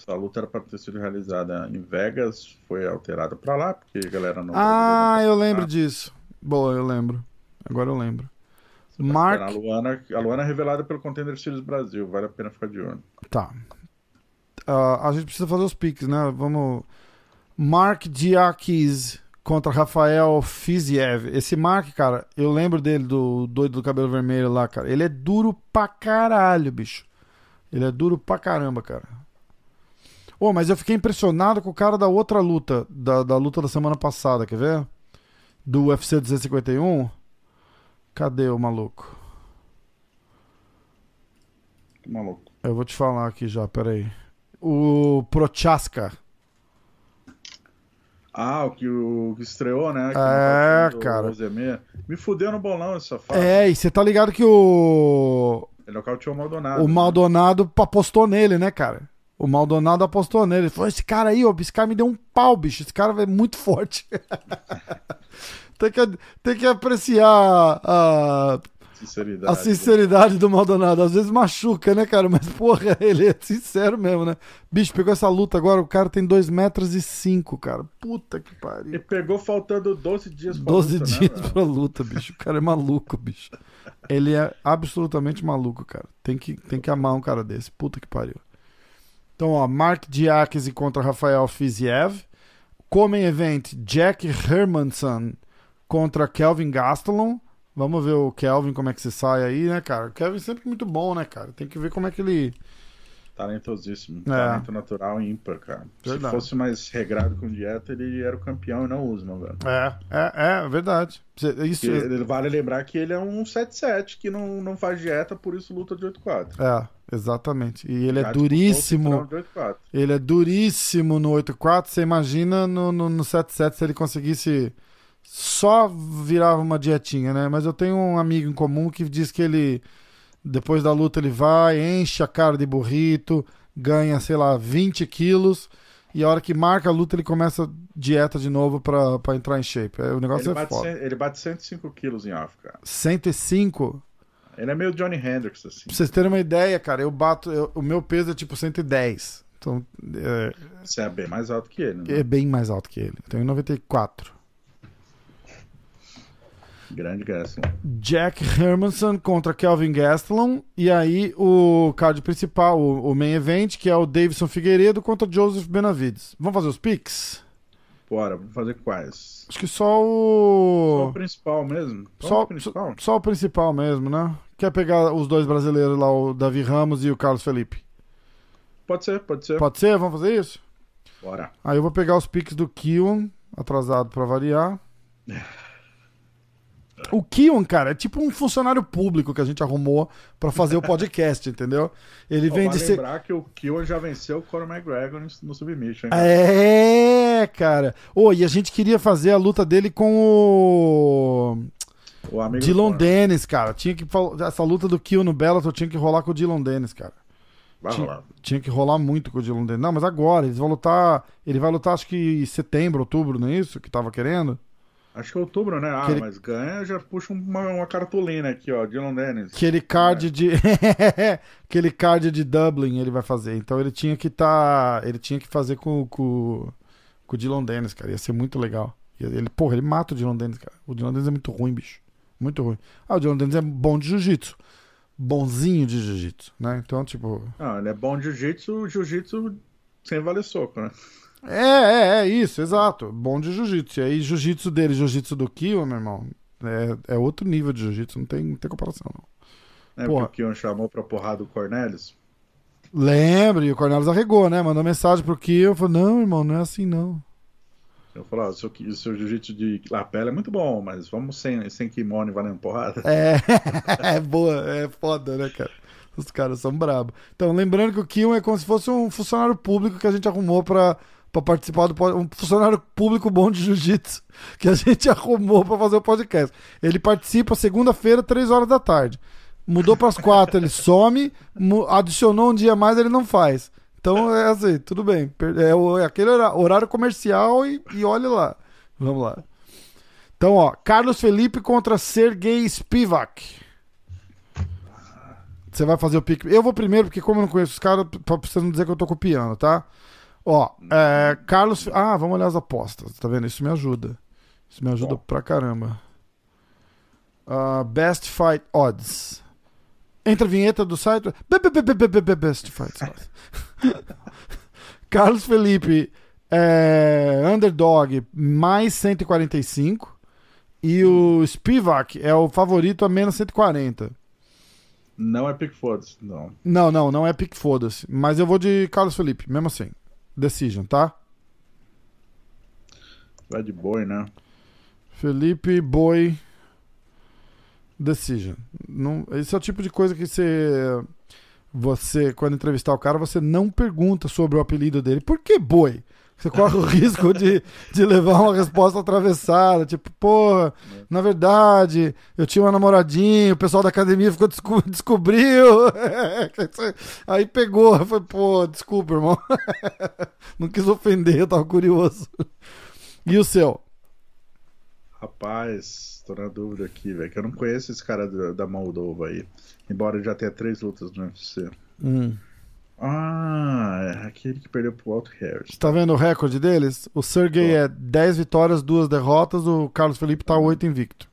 Essa luta era para ter sido realizada em Vegas, foi alterada para lá, porque a galera não. Ah, eu lembro disso. Boa, eu lembro. Agora eu lembro. Mark... A Luana, a Luana é revelada pelo Contender Series Brasil, vale a pena ficar de olho. Tá. Uh, a gente precisa fazer os piques, né? Vamos. Mark Diakis contra Rafael Fiziev. Esse Mark, cara, eu lembro dele, do doido do cabelo vermelho lá, cara. Ele é duro pra caralho, bicho. Ele é duro pra caramba, cara. Oh, mas eu fiquei impressionado com o cara da outra luta, da, da luta da semana passada, quer ver? Do UFC 251. Cadê o maluco? Que maluco? Eu vou te falar aqui já, peraí. O Prochaska. Ah, o que, o que estreou, né? é, cara. Me fudeu no bolão essa fase. É, e você tá ligado que o. Ele nocauteou o Maldonado. O né? Maldonado apostou nele, né, cara? O Maldonado apostou nele. Ele falou: esse cara aí, ó, esse cara me deu um pau, bicho. Esse cara é muito forte. tem, que, tem que apreciar a, sinceridade, a sinceridade do Maldonado. Às vezes machuca, né, cara? Mas, porra, ele é sincero mesmo, né? Bicho, pegou essa luta agora, o cara tem 2 metros e 5, cara. Puta que pariu. Ele pegou faltando 12 dias pra 12 luta, né, dias né, pra luta, bicho. O cara é maluco, bicho. Ele é absolutamente maluco, cara. Tem que, tem que amar um cara desse. Puta que pariu. Então, ó, Mark Diakese contra Rafael Fiziev. Comem Event, Jack Hermanson contra Kelvin Gastelum. Vamos ver o Kelvin como é que se sai aí, né, cara? O Kelvin é sempre muito bom, né, cara? Tem que ver como é que ele. Talentosíssimo. É. Talento natural ímpar, cara. Verdade. Se fosse mais regrado com dieta, ele era o campeão e não Usman, velho. É, é, é, verdade. Isso... Vale lembrar que ele é um 7-7 que não, não faz dieta, por isso luta de 8-4. É. Exatamente. E ele é duríssimo. Ele é duríssimo no 8-4. Você imagina no, no, no 7-7 se ele conseguisse só virar uma dietinha, né? Mas eu tenho um amigo em comum que diz que ele, depois da luta, ele vai, enche a cara de burrito, ganha, sei lá, 20 quilos. E a hora que marca a luta, ele começa dieta de novo pra, pra entrar em shape. É, o negócio ele é bate foda. ele bate 105 quilos em off, cara. 105? Ele é meio Johnny Hendricks, assim. Pra vocês terem uma ideia, cara, eu bato. eu- o meu peso é tipo 110. Então é, Você é bem mais alto que ele, né? é bem mais alto que ele. Tenho 94. Grande Gaston. Jack Hermanson contra Kelvin Gastelum. E aí o card principal, o, o main event, que é o Davidson Figueiredo contra Joseph Benavides. Vamos fazer os picks? Bora, vamos fazer quais? Acho que só Só o o. principal mesmo? Só, Só, o principal? só o principal mesmo, né? Quer pegar os dois brasileiros lá, o Davi Ramos e o Carlos Felipe? Pode ser, pode ser. Pode ser? Vamos fazer isso? Bora. Aí eu vou pegar os picks do Kion, atrasado pra variar. O Kion, cara, é tipo um funcionário público que a gente arrumou pra fazer o podcast, entendeu? Ele vem de ser. lembrar que o Kill já venceu o Conor McGregor no, Submission. É, cara. Ô, e a gente queria fazer a luta dele com o O amigo Dylan. Dennis, cara. Tinha que essa luta do Kill no Bellator tinha que rolar com o Dylan Dennis, cara. Vai Tinha, rolar. tinha que rolar muito com o Dylan Dennis. Não, mas agora eles vão lutar, ele vai lutar acho que em setembro, outubro, não é isso que tava querendo? Acho que é outubro, né? Ah, ele- mas ganha, já puxa uma, uma cartolina aqui, ó. Dylan Dennis. Aquele card de aquele card de Dublin ele vai fazer. Então ele tinha que tá, ele tinha que fazer com, com, com o Dylan Dennis, cara. Ia ser muito legal. Ele, porra, ele mata o Dylan Dennis, cara. O Dylan Dennis é muito ruim, bicho. Muito ruim. Ah, o Dylan Dennis é bom de jiu-jitsu. Bonzinho de jiu-jitsu, né? Então, tipo, Não, ele é bom de jiu-jitsu, jiu-jitsu sem valer soco, né? É, é, é isso, exato. Bom de jiu-jitsu. E aí, jiu-jitsu dele, jiu-jitsu do Kill, meu irmão, é, é outro nível de jiu-jitsu, não tem, não tem comparação, não. É Porra. porque o Kion chamou pra porrada o Cornelius. Lembra, e o Cornelius arregou, né? Mandou mensagem pro Kill, falou, não, irmão, não é assim, não. Eu falei, ó, o seu, seu jiu-jitsu de lapela é muito bom, mas vamos sem, sem kimono e valendo porrada. É, é boa, é foda, né, cara? Os caras são brabos. Então, lembrando que o Kill é como se fosse um funcionário público que a gente arrumou pra, pra participar do Um funcionário público bom de jiu-jitsu que a gente arrumou pra fazer o podcast. Ele participa segunda-feira, três horas da tarde. Mudou pras quatro, ele some. adicionou um dia mais, ele não faz. Então é assim, tudo bem. É, é aquele horário comercial e, e olha lá. Vamos lá. Então, ó, Carlos Felipe contra Sergei Spivak. Você vai fazer o pique. Eu vou primeiro, porque como eu não conheço os caras, pra você não dizer que eu tô copiando, tá? Ó, é, Carlos. Ah, vamos olhar as apostas, tá vendo? Isso me ajuda. Isso me ajuda Bom. pra caramba. Ah, best Fight Odds. Entra a vinheta do site. Be- be- be- be- be- be- Best Fight Odds. Carlos Felipe, é, underdog, mais 145. E o Spivak é o favorito a menos 140. Não é pick foda não. Não, não, não é pique foda-se. Mas eu vou de Carlos Felipe, mesmo assim. Decision, tá? Vai de boi, né? Felipe Boi Decision. Não, esse é o tipo de coisa que você. Você, quando entrevistar o cara, você não pergunta sobre o apelido dele. Por que boi? Você corre o risco de, de levar uma resposta atravessada. Tipo, porra, na verdade, eu tinha uma namoradinha, o pessoal da academia ficou desco- descobriu. Aí pegou. Foi, pô, desculpa, irmão. Não quis ofender, eu tava curioso. E o seu? Rapaz, tô na dúvida aqui, velho. Que eu não conheço esse cara da, da Moldova aí. Embora ele já tenha três lutas no UFC. Hum. Ah, é aquele que perdeu pro Walter Harris. Tá vendo o recorde deles? O Sergey é 10 vitórias, 2 derrotas, o Carlos Felipe tá 8 invicto.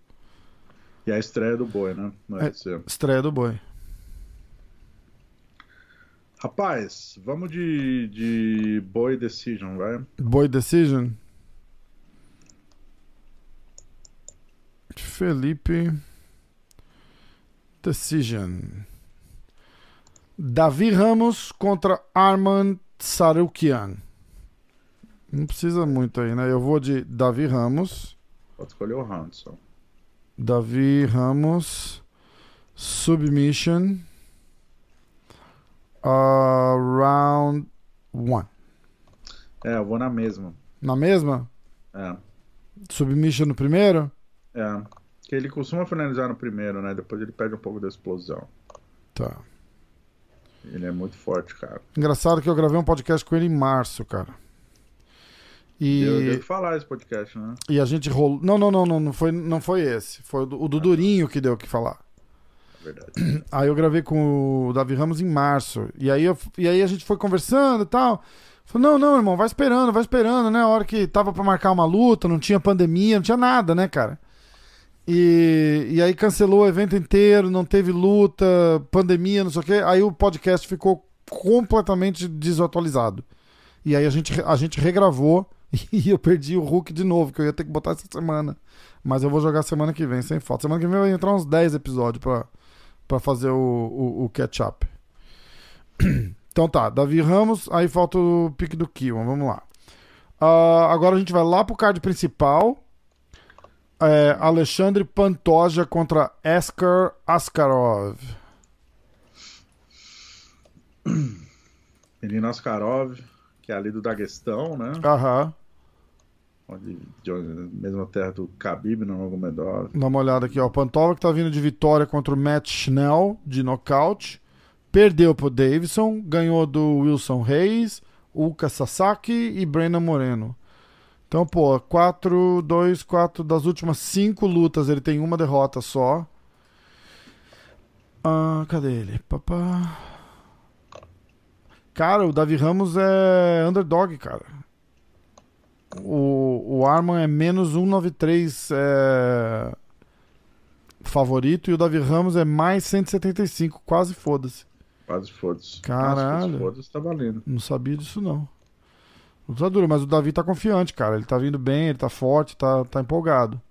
E a estreia do boi, né? No É. Estreia do boi. Rapaz, vamos de, de boi decision, vai? Boi Decision. Felipe. Decision. Davi Ramos contra Arman Sarukian. Não precisa muito aí, né? Eu vou de Davi Ramos. Pode escolher o Hanson. Davi Ramos. Submission. Uh, round 1. É, eu vou na mesma. Na mesma? É. Submission no primeiro? É. Que ele costuma finalizar no primeiro, né? Depois ele perde um pouco da explosão. Tá. Ele é muito forte, cara. Engraçado que eu gravei um podcast com ele em março, cara. E... Eu devo falar esse podcast, né? E a gente rolou. Não, não, não, não, não foi, não foi esse. Foi o do, do Durinho que deu o que falar. Verdade. Aí eu gravei com o Davi Ramos em março. E aí, eu, e aí a gente foi conversando e tal. Falei, não, não, irmão, vai esperando, vai esperando, né? A hora que tava pra marcar uma luta, não tinha pandemia, não tinha nada, né, cara? E, e aí cancelou o evento inteiro, não teve luta, pandemia, não sei o quê. Aí o podcast ficou completamente desatualizado. E aí a gente, a gente regravou e eu perdi o Hulk de novo, que eu ia ter que botar essa semana. Mas eu vou jogar semana que vem, sem falta. Semana que vem vai entrar uns 10 episódios pra, pra fazer o, o, o catch-up. Então tá, Davi Ramos, aí falta o pique do Kiwan, vamos lá. Uh, agora a gente vai lá pro card principal. É, Alexandre Pantoja contra Askar Askarov. Menino Askarov, que é ali do Daguestão, né? Aham. Onde, de mesma terra do Khabib, no Nurmagomedov. Dá uma olhada aqui, ó. Pantova que tá vindo de vitória contra o Matt Schnell, de nocaute. Perdeu pro Davidson, ganhou do Wilson Reis, Uka Sasaki e Brandon Moreno. Então, pô, 4, 2, 4 das últimas 5 lutas, ele tem uma derrota só. Ah, cadê ele? Papá. Cara, o Davi Ramos é underdog, cara. O, o Arman é menos 193 é... favorito e o Davi Ramos é mais 175, quase foda-se. Quase foda-se. Caralho. Foda-se tá valendo. Não sabia disso, não. Luta dura, mas o Davi tá confiante, cara. Ele tá vindo bem, ele tá forte, tá, tá empolgado.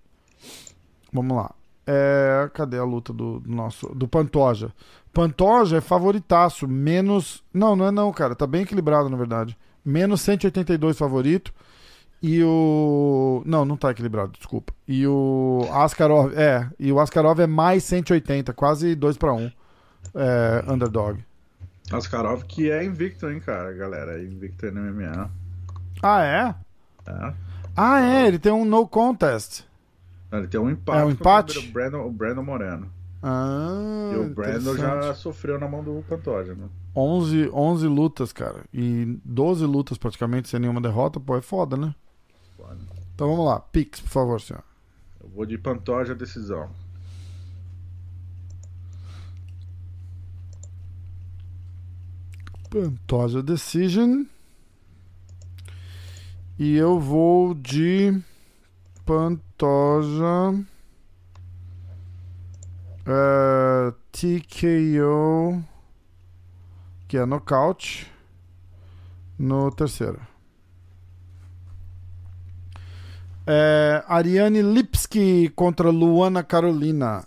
Vamos lá. É, cadê a luta do, do, nosso. Do Pantoja? Pantoja é favoritaço, menos. Não, não é não, cara. Tá bem equilibrado, na verdade. Menos 182 favorito. E o. Não, não tá equilibrado, desculpa. E o Askarov. É, e o Askarov é mais 180, quase 2 para 1 é, underdog. Askarov que é invicto, hein, cara, galera. Invicto no MMA. Ah, é? É. Ah, é, ele tem um no contest. Ele tem um empate. É um empate? O Brandon, o Brandon Moreno. Ah, e o Brandon já sofreu na mão do Pantoja, né? 11, 11 lutas, cara. E 12 lutas praticamente sem nenhuma derrota, pô, é foda, né? Foda. Então vamos lá. Pix, por favor, senhor. Eu vou de Pantoja decisão. Pantoja Decision. E eu vou de Pantoja uh, é, TKO, que é nocaute, no terceiro. É, Ariane Lipski contra Luana Carolina.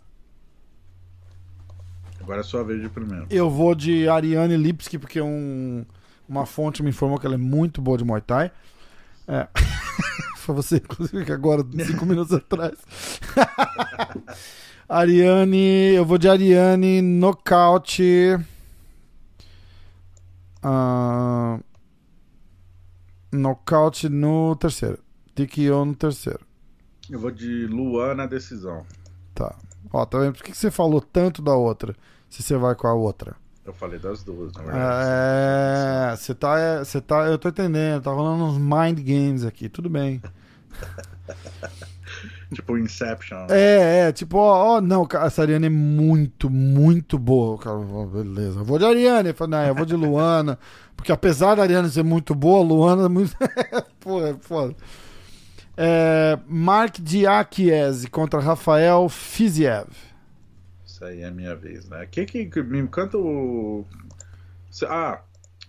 Agora é sua vez de primeiro. Eu vou de Ariane Lipski, porque um, uma fonte me informou que ela é muito boa de Muay Thai. É. Foi você, inclusive, que agora, cinco minutos atrás. Ariane, eu vou de Ariane, nocaute. Uh, nocaute no terceiro. TKO no terceiro. Eu vou de Luana decisão. Tá. Ó, tá vendo? Por que você falou tanto da outra? se você vai com a outra. Eu falei das duas, na verdade. É, você tá, você tá, eu tô entendendo, tá rolando uns mind games aqui, tudo bem. tipo Inception. É, é, tipo, ó, ó, não, essa Ariane é muito, muito boa. Cara, beleza. Eu vou de Ariane, eu falei, não, eu vou de Luana, porque apesar da Ariane ser muito boa, Luana é muito. Porra, é foda. É, Mark Diakiese contra Rafael Fiziev. Isso aí é a minha vez, né? Quem que me canta o. Ah,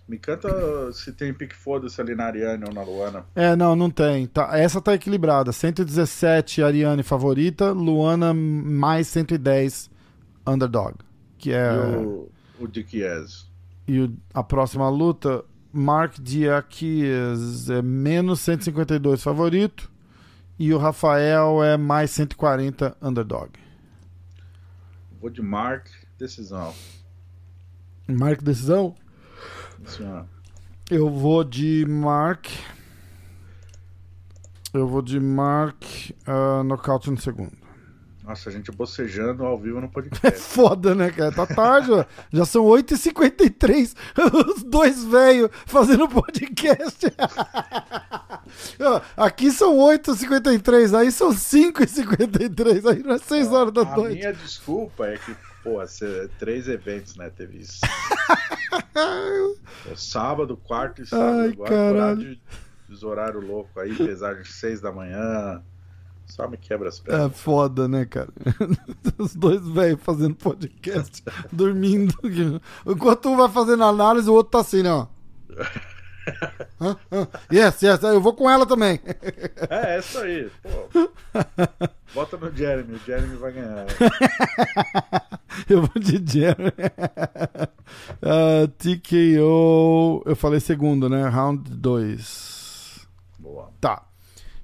me canta se tem pique foda-se ali na Ariane ou na Luana. É, não, não tem. Tá, essa tá equilibrada. 117 Ariane favorita, Luana mais 110 underdog. Que é. E o, o Diaz. E o, a próxima luta, Mark Diakies é menos 152 favorito. E o Rafael é mais 140 underdog. Vou de Mark, decisão. Mark, decisão? Senhora. Eu vou de Mark. Eu vou de Mark uh, nocaute no segundo. Nossa, a gente bocejando ao vivo no podcast. É foda, né, cara? Tá tarde, ó. Já são 8h53. Os dois velhos fazendo podcast. Aqui são 8h53, aí são 5h53. Aí não é 6 horas da noite. A minha desculpa é que, pô, três eventos, né? Teve isso. o sábado, quarto e sábado. Ai, agora, caralho. Horário, horário louco aí, pesagem 6 da manhã. Só me quebra as pernas. É foda, né, cara? Os dois velhos fazendo podcast, dormindo. Enquanto um vai fazendo análise, o outro tá assim, né? Ó. yes, yes, eu vou com ela também. É, é isso aí. Pô. Bota no Jeremy, o Jeremy vai ganhar. eu vou de Jeremy. Uh, TKO, eu falei segundo, né? Round 2. Boa. Tá.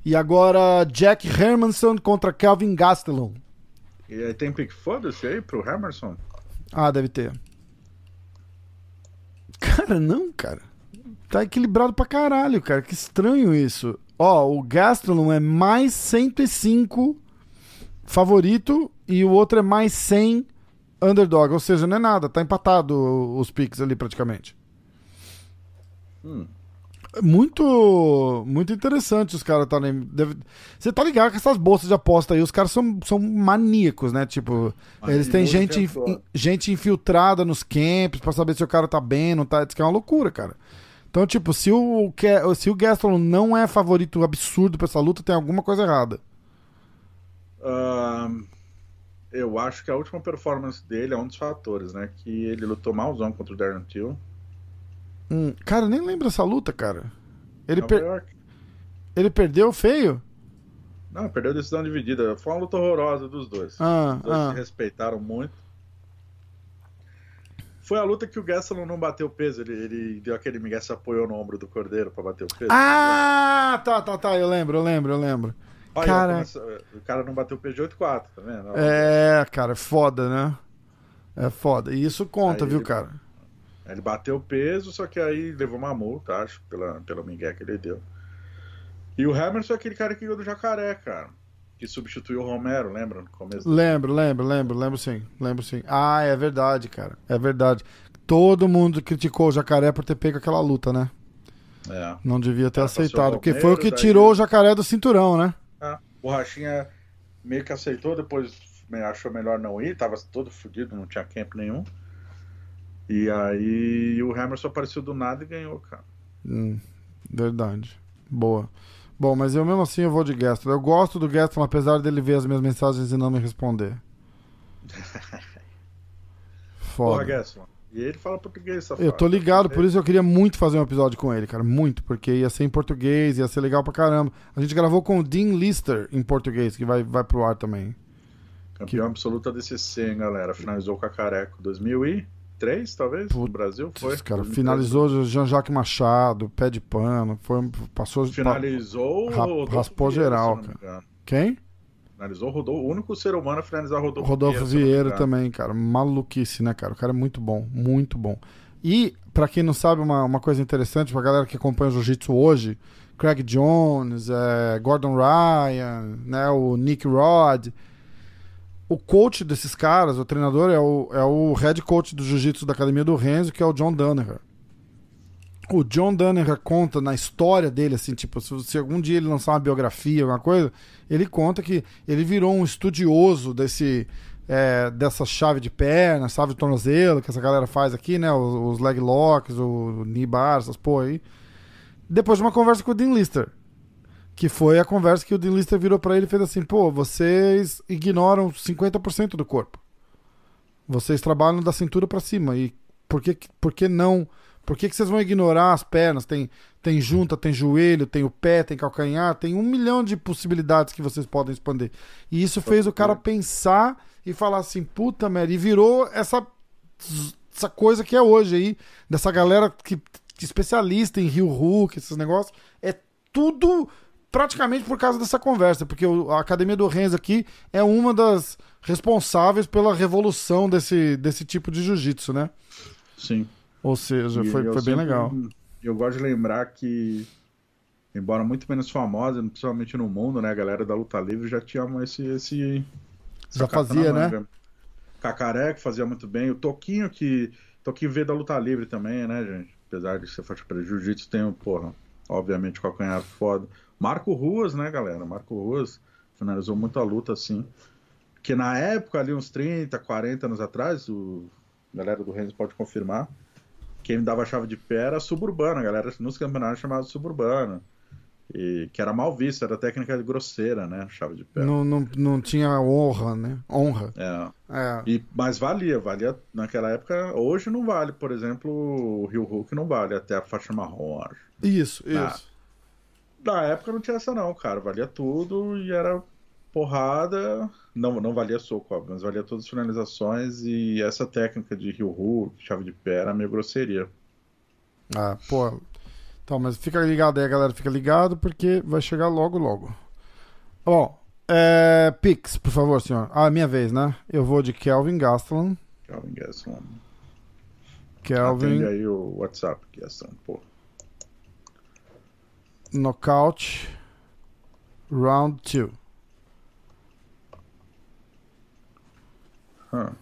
E agora Jack Hermanson contra Calvin Gastelum. E aí tem pick foda-se aí pro Hermanson? Ah, deve ter. Cara, não, cara. Tá equilibrado pra caralho, cara. Que estranho isso. Ó, o Gastelum é mais 105 favorito e o outro é mais 100 underdog. Ou seja, não é nada. Tá empatado os picks ali praticamente. Hum muito muito interessante os caras tá deve... Você tá ligado com essas bolsas de aposta aí, os caras são, são maníacos, né? Tipo, Mas eles têm gente, inf... gente infiltrada nos camps para saber se o cara tá bem, não tá. Isso que é uma loucura, cara. Então, tipo, se o, se o Gaston não é favorito absurdo pra essa luta, tem alguma coisa errada. Uh, eu acho que a última performance dele é um dos fatores, né? Que ele lutou malzão contra o Darren Till. Hum, cara, nem lembro essa luta, cara. Ele, per... ele perdeu feio? Não, perdeu decisão dividida. Foi uma luta horrorosa dos dois. Ah, Os dois ah. se respeitaram muito. Foi a luta que o Gastelum não bateu peso. Ele, ele deu aquele Miguel se apoiou no ombro do Cordeiro pra bater o peso. Ah, tá, tá, tá. Eu lembro, eu lembro, eu lembro. Olha, cara... Começo, o cara não bateu peso de 8-4, tá vendo? É, cara, é foda, né? É foda. E isso conta, Aí viu, ele... cara? Ele bateu peso, só que aí levou uma multa, acho, pela, pela migué que ele deu. E o Hamilton é aquele cara que ganhou do Jacaré, cara. Que substituiu o Romero, lembra? No começo lembro, lembro, lembro, lembro sim. Lembro sim. Ah, é verdade, cara. É verdade. Todo mundo criticou o Jacaré por ter pego aquela luta, né? É. Não devia ter aceitado, porque foi o que tirou o Jacaré do cinturão, né? É. O Rachinha meio que aceitou, depois achou melhor não ir, tava todo fodido, não tinha camp nenhum. E aí o Hammerson apareceu do nada e ganhou, cara. Hum, verdade. Boa. Bom, mas eu mesmo assim eu vou de Gaston. Eu gosto do Gaston, apesar dele ver as minhas mensagens e não me responder. Foda. Porra, Gaston. E ele fala português, safado. Eu tô ligado, por isso eu queria muito fazer um episódio com ele, cara. Muito, porque ia ser em português, ia ser legal pra caramba. A gente gravou com o Dean Lister em português, que vai, vai pro ar também. Campeão que... absoluto da DCC, hein, galera. Finalizou com a Careco 2000 e... 2003, talvez, Putz, no Brasil, foi? Cara, finalizou Jean-Jacques Machado, pé de pano, foi, passou... Finalizou pa, Raspou Vieira, geral, cara. Quem? Finalizou Rodolfo, o único ser humano a finalizar Rodolfo, Rodolfo Vieira. Vieira também, cara. Maluquice, né, cara? O cara é muito bom, muito bom. E, para quem não sabe, uma, uma coisa interessante, pra galera que acompanha o Jiu-Jitsu hoje, Craig Jones, é, Gordon Ryan, né, o Nick Rod o coach desses caras, o treinador, é o, é o head coach do jiu-jitsu da academia do Renzo, que é o John Danaher. O John Danaher conta na história dele, assim, tipo, se, se, algum dia ele lançar uma biografia, alguma coisa, ele conta que ele virou um estudioso desse, é, dessa chave de perna, chave de tornozelo, que essa galera faz aqui, né? Os, os leg locks, o knee bar, essas porra aí. Depois de uma conversa com o Dean Lister. Que foi a conversa que o Dean Lister virou para ele e fez assim: pô, vocês ignoram 50% do corpo. Vocês trabalham da cintura para cima. E por que, por que não? Por que, que vocês vão ignorar as pernas? Tem, tem junta, tem joelho, tem o pé, tem calcanhar, tem um milhão de possibilidades que vocês podem expandir. E isso fez o cara pensar e falar assim: puta merda, e virou essa, essa coisa que é hoje aí, dessa galera que, especialista em Rio Hulk, esses negócios. É tudo praticamente por causa dessa conversa, porque a Academia do Renzo aqui é uma das responsáveis pela revolução desse, desse tipo de jiu-jitsu, né? Sim. Ou seja, foi, foi bem legal. Eu gosto de lembrar que, embora muito menos famosa, principalmente no mundo, né? A galera da luta livre já tinha esse, esse, Já fazia, né? Cacaré, que fazia muito bem. O Toquinho, que. Toquinho veio da luta livre também, né, gente? Apesar de ser forte para jiu-jitsu, tem, porra, obviamente, calcanhar foda. Marco Ruas, né, galera? Marco Ruas finalizou muita luta assim. Que na época, ali, uns 30, 40 anos atrás, o a galera do Rennes pode confirmar. Quem me dava a chave de pé era suburbana, a galera nos campeonatos chamava suburbana. E, que era mal vista, era técnica grosseira, né? Chave de pé. Não, não, não tinha honra, né? Honra. É. é. E, mas valia, valia naquela época. Hoje não vale, por exemplo, o Rio Hulk não vale, até a faixa marrom, acho. Isso, na, isso. Na época não tinha essa, não, cara. Valia tudo e era porrada. Não, não valia soco, óbvio, mas valia todas as finalizações. E essa técnica de Hulk, chave de pé, era meio grosseria. Ah, pô, então, mas fica ligado aí, galera. Fica ligado porque vai chegar logo, logo. Bom, é, Pix, por favor, senhor. Ah, minha vez, né? Eu vou de Kelvin Gastelum. Kelvin Gastelum. Kelvin. Atende aí o WhatsApp, Gastelum, pô. Knockout. Round 2. Huh.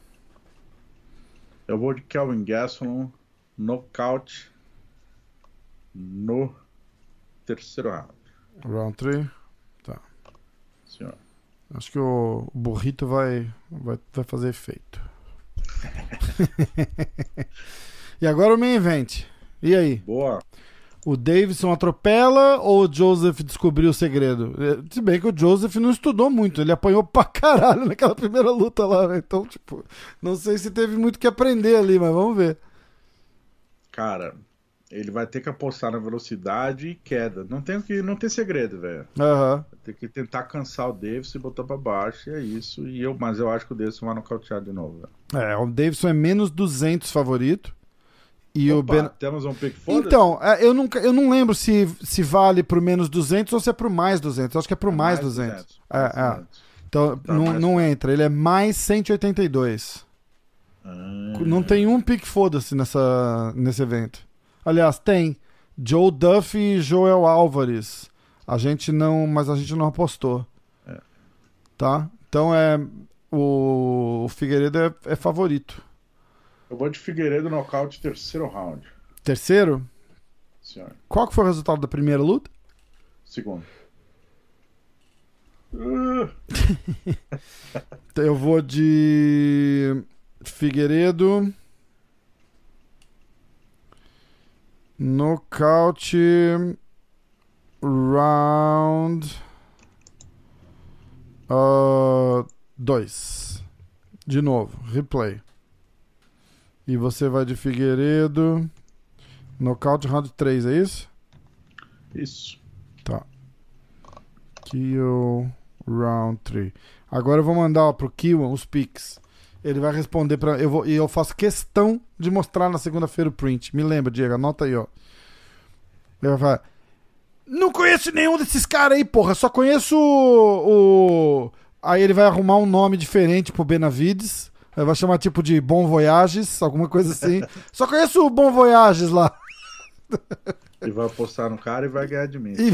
Eu vou de Kelvin Gastelum. Knockout no terceiro round. Round 3? Tá. Senhor. Acho que o burrito vai, vai, vai fazer efeito. e agora o main event. E aí? Boa. O Davidson atropela ou o Joseph descobriu o segredo? É, se bem que o Joseph não estudou muito, ele apanhou pra caralho naquela primeira luta lá, né? Então, tipo, não sei se teve muito que aprender ali, mas vamos ver. Cara, ele vai ter que apostar na velocidade e queda. Não tem que não tem segredo, velho. Uhum. Ter que tentar cansar o Davidson e botar para baixo, e é isso. E eu, mas eu acho que o Davidson vai nocautear de novo. É, o Davidson é menos 200 favorito. E Opa, o ben... temos um pick foda? Então, é, eu, nunca, eu não lembro se, se vale pro menos 200 ou se é pro mais 200. Eu acho que é pro é mais, mais 200. 200. É, mais é. 200. Então, tá, não, não entra. Ele é mais 182. Ah. Não tem um pick foda-se nessa, nesse evento. Aliás, tem Joe Duff e Joel Álvares. A gente não, mas a gente não apostou. É. Tá? Então é o, o Figueiredo é, é, favorito. Eu vou de Figueiredo nocaute terceiro round. Terceiro? Senhor. Qual que foi o resultado da primeira luta? Segundo. então eu vou de Figueiredo Nocaute round 2. Uh, de novo, replay. E você vai de Figueiredo. Nocaute round 3, é isso? Isso. Tá. Kill round 3. Agora eu vou mandar ó, pro Kill os pics. Ele vai responder para eu vou e eu faço questão de mostrar na segunda-feira o print. Me lembra, Diego, anota aí, ó. Ele vai falar: "Não conheço nenhum desses caras aí, porra, só conheço o, o... Aí ele vai arrumar um nome diferente pro Benavides. Vai chamar tipo de Bom Voyages, alguma coisa assim. Só conheço o Bom Voyages lá. E vai apostar no cara e vai ganhar de mim. E...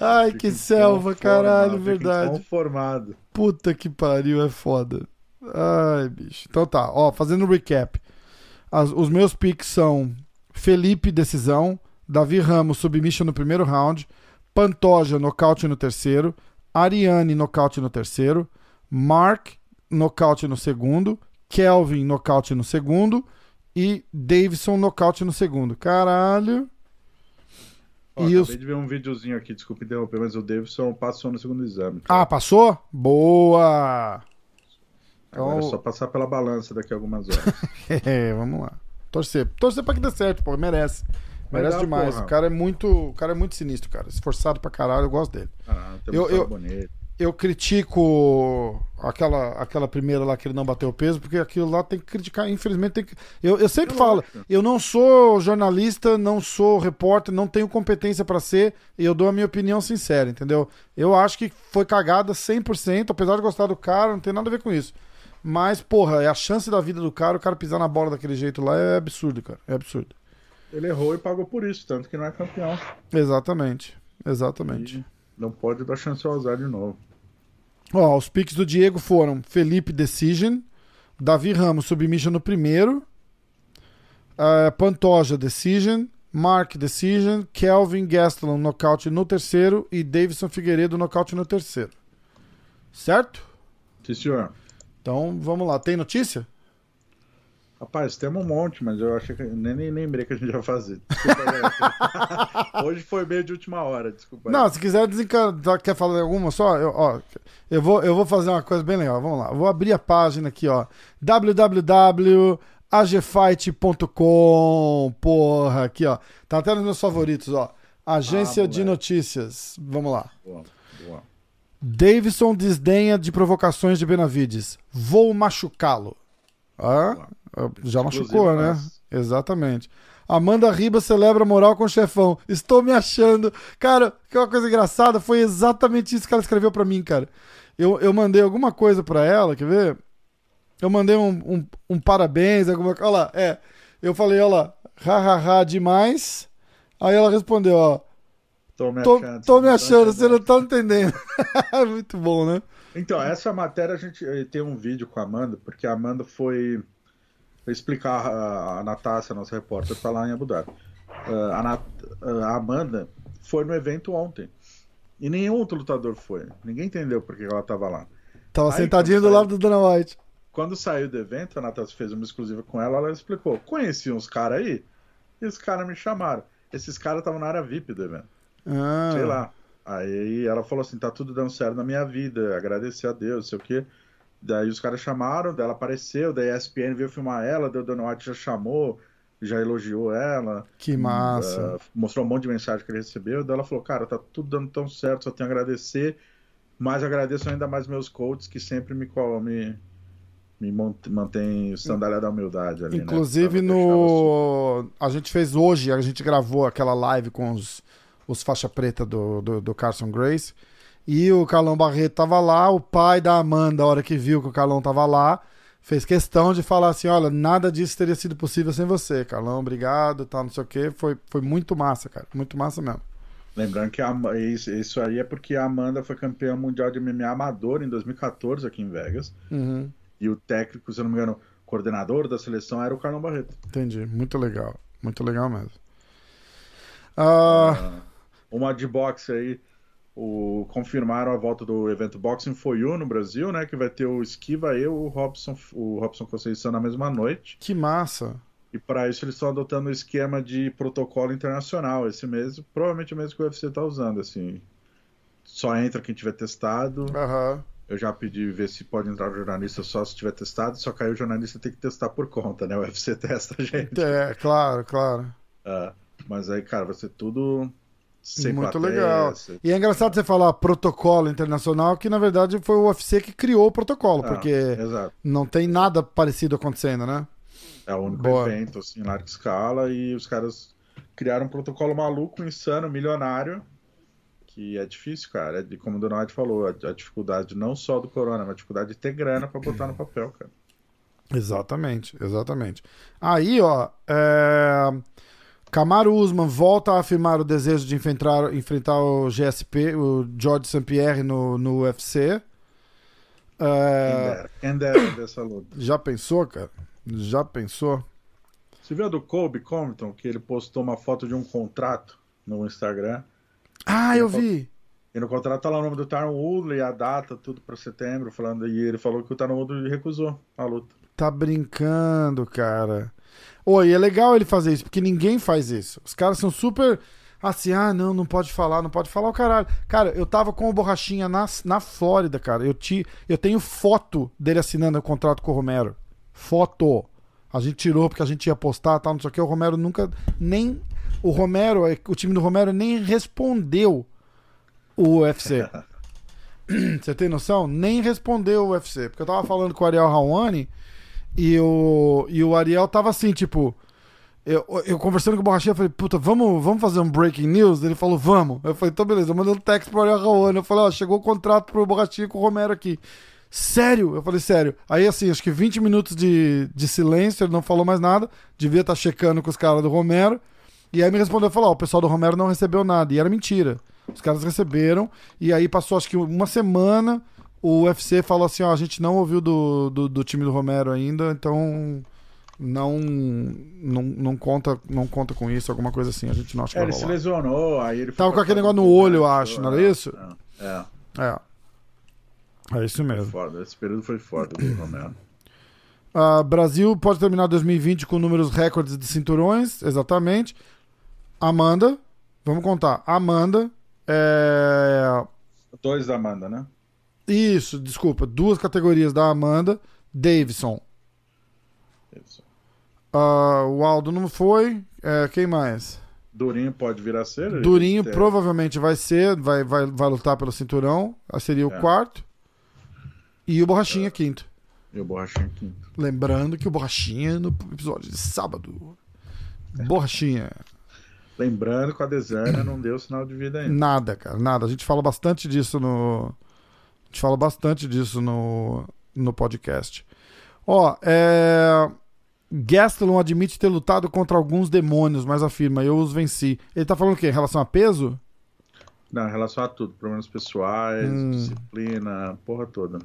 Ai, que selva, caralho, verdade. Conformado. Puta que pariu, é foda. Ai, bicho. Então tá, ó, fazendo um recap. As, os meus picks são Felipe, decisão. Davi Ramos, submission no primeiro round. Pantoja, nocaute no terceiro. Ariane, nocaute no terceiro. Mark, nocaute no segundo. Kelvin, nocaute no segundo. E Davidson, nocaute no segundo. Caralho. Ó, e acabei os... de ver um videozinho aqui, desculpa interromper, mas o Davidson passou no segundo exame. Cara. Ah, passou? Boa! Agora então... é só passar pela balança daqui a algumas horas. é, vamos lá. Torcer. Torcer pra que dê certo, pô. Merece. Merece demais. Porra. O cara é muito. O cara é muito sinistro, cara. Esforçado pra caralho, eu gosto dele. Ah, eu, eu, bonito eu critico aquela, aquela primeira lá que ele não bateu o peso, porque aquilo lá tem que criticar, infelizmente tem que. Eu, eu sempre eu falo, acho. eu não sou jornalista, não sou repórter, não tenho competência para ser, e eu dou a minha opinião sincera, entendeu? Eu acho que foi cagada 100%, apesar de gostar do cara, não tem nada a ver com isso. Mas, porra, é a chance da vida do cara, o cara pisar na bola daquele jeito lá é absurdo, cara. É absurdo. Ele errou e pagou por isso, tanto que não é campeão. Exatamente. Exatamente. E não pode dar chance ao azar de novo. Ó, os picks do Diego foram Felipe Decision, Davi Ramos Submission no primeiro, uh, Pantoja Decision, Mark Decision, Kelvin Gastelum nocaute no terceiro e Davidson Figueiredo nocaute no terceiro. Certo? Sim, senhor. Então, vamos lá. Tem notícia? Rapaz, temos um monte, mas eu achei que nem, nem lembrei que a gente ia fazer. Desculpa, Hoje foi meio de última hora, desculpa. Não, se quiser desencantar, quer falar alguma só? Eu, ó, eu, vou, eu vou fazer uma coisa bem legal. Vamos lá. vou abrir a página aqui, ó. www.agfight.com. Porra, aqui, ó. Tá até nos meus favoritos, ó. Agência ah, de Notícias. Vamos lá. Boa, boa. Davidson desdenha de provocações de Benavides. Vou machucá-lo. Ah, já machucou, né? Exatamente. Amanda Ribas celebra moral com o chefão. Estou me achando. Cara, que uma coisa engraçada, foi exatamente isso que ela escreveu para mim, cara. Eu, eu mandei alguma coisa para ela, quer ver? Eu mandei um, um, um parabéns, alguma coisa. Olha lá, é. Eu falei, olha lá, hahaha demais. Aí ela respondeu, ó. Tô me tô, achando, tô me achando você não tá entendendo. Muito bom, né? Então, essa matéria a gente tem um vídeo com a Amanda, porque a Amanda foi explicar a, a Natácia, nossa repórter, tá lá em Abu Dhabi. Uh, a, Nat, uh, a Amanda foi no evento ontem. E nenhum outro lutador foi. Ninguém entendeu por que ela tava lá. Tava Aí, sentadinha do lado do Dana White. Quando saiu do evento, a Natácia fez uma exclusiva com ela, ela explicou: conheci uns caras aí, e os caras me chamaram. Esses caras estavam na área VIP do evento. Ah. Sei lá. Aí ela falou assim: tá tudo dando certo na minha vida, agradecer a Deus, sei o quê. Daí os caras chamaram, daí ela apareceu, daí a ESPN veio filmar ela, daí o Dana White já chamou, já elogiou ela. Que massa. Uh, mostrou um monte de mensagem que ele recebeu, daí ela falou: cara, tá tudo dando tão certo, só tenho a agradecer. Mas agradeço ainda mais meus coaches que sempre me, me, me mantém sandália da humildade ali. Né? Inclusive né? no. A gente fez hoje, a gente gravou aquela live com os os faixa preta do, do, do, Carson Grace. E o Carlão Barreto tava lá, o pai da Amanda, a hora que viu que o Carlão tava lá, fez questão de falar assim: olha, nada disso teria sido possível sem você, Carlão, obrigado, tal, não sei o quê. Foi, foi muito massa, cara, muito massa mesmo. Lembrando que a, isso, isso aí é porque a Amanda foi campeã mundial de MMA amador em 2014 aqui em Vegas. Uhum. E o técnico, se eu não me engano, coordenador da seleção era o Carlão Barreto. Entendi, muito legal, muito legal mesmo. Uh... Uma de boxe aí, o, confirmaram a volta do evento Boxing for You no Brasil, né? Que vai ter o Esquiva e o Robson, o Robson Conceição na mesma noite. Que massa! E para isso eles estão adotando o esquema de protocolo internacional esse mês, provavelmente o mesmo que o UFC está usando, assim. Só entra quem tiver testado. Uhum. Eu já pedi ver se pode entrar o jornalista só se tiver testado, só que aí o jornalista tem que testar por conta, né? O UFC testa a gente. É, claro, claro. Uh, mas aí, cara, vai ser tudo sem Muito plateia, legal. Sem... E é engraçado você falar protocolo internacional, que na verdade foi o UFC que criou o protocolo, ah, porque exato. não tem nada parecido acontecendo, né? É o único Boa. evento, assim, em larga escala, e os caras criaram um protocolo maluco, insano, milionário, que é difícil, cara. É como o Donald falou, a, a, dificuldade não só do corona, mas a dificuldade de ter grana para botar no papel, cara. Exatamente, exatamente. Aí, ó, é... Camaro Usman volta a afirmar o desejo de enfrentar, enfrentar o GSP, o George St. Pierre no, no UFC. É... Quem dera dessa luta. Já pensou, cara? Já pensou? Você viu a do Kobe Compton, que ele postou uma foto de um contrato no Instagram? Ah, eu vi! E no contrato tá lá o nome do Tyron Woodley, a data, tudo para setembro, falando. E ele falou que o Tyron Woodley recusou a luta. Tá brincando, cara. Oi, é legal ele fazer isso, porque ninguém faz isso. Os caras são super assim, ah, não, não pode falar, não pode falar o caralho. Cara, eu tava com o Borrachinha na, na Flórida, cara. Eu, ti, eu tenho foto dele assinando o contrato com o Romero. Foto. A gente tirou porque a gente ia postar, tal, não sei o que. O Romero nunca nem. O Romero, o time do Romero nem respondeu o UFC. Você tem noção? Nem respondeu o UFC. Porque eu tava falando com o Ariel Raoni e o, e o Ariel tava assim, tipo. Eu, eu conversando com o Borrachinha, eu falei, puta, vamos, vamos fazer um breaking news? Ele falou, vamos. Eu falei, então beleza, eu mandei um text pro Ariel Raoni. Eu falei, ó, chegou o contrato pro Borrachinha com o Romero aqui. Sério? Eu falei, sério. Aí, assim, acho que 20 minutos de, de silêncio, ele não falou mais nada. Devia estar tá checando com os caras do Romero. E aí me respondeu, falou, ó, o pessoal do Romero não recebeu nada. E era mentira. Os caras receberam. E aí passou, acho que uma semana o UFC falou assim: ó, a gente não ouviu do, do, do time do Romero ainda, então não, não, não, conta, não conta com isso, alguma coisa assim. A gente não acha que é, ele se lesionou, aí ele Tava com aquele negócio no olho, eu acho, não era isso? É. É. É isso mesmo. Foda. Esse período foi foda do Romero. Uh, Brasil pode terminar 2020 com números recordes de cinturões, exatamente. Amanda, vamos contar. Amanda é. Dois da Amanda, né? Isso, desculpa. Duas categorias da Amanda. Davidson. Davidson. Uh, o Aldo não foi. É, quem mais? Durinho pode vir a ser? Durinho provavelmente vai ser, vai, vai, vai lutar pelo cinturão. Seria o é. quarto. E o Borrachinha, é. quinto. E o Borrachinha, quinto. Lembrando que o Borrachinha no episódio de sábado. É. Borrachinha. Lembrando que a Deserna não deu sinal de vida ainda. Nada, cara, nada. A gente fala bastante disso no. A gente fala bastante disso no, no podcast. Ó, é. Gastelum admite ter lutado contra alguns demônios, mas afirma, eu os venci. Ele tá falando o quê? Em relação a peso? Não, em relação a tudo. Problemas pessoais, hum. disciplina, porra toda.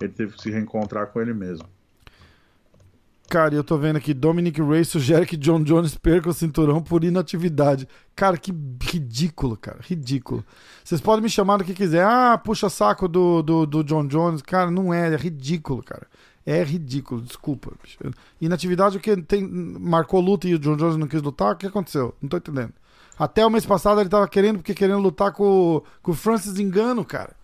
Ele teve que se reencontrar com ele mesmo. Cara, eu tô vendo aqui, Dominic Ray sugere que John Jones perca o cinturão por inatividade. Cara, que ridículo, cara, ridículo. Vocês podem me chamar do que quiser. Ah, puxa saco do, do, do John Jones. Cara, não é, é ridículo, cara. É ridículo, desculpa. Bicho. Inatividade, o que tem, marcou luta e o John Jones não quis lutar? O que aconteceu? Não tô entendendo. Até o mês passado ele tava querendo, porque querendo lutar com, com o Francis Engano, cara.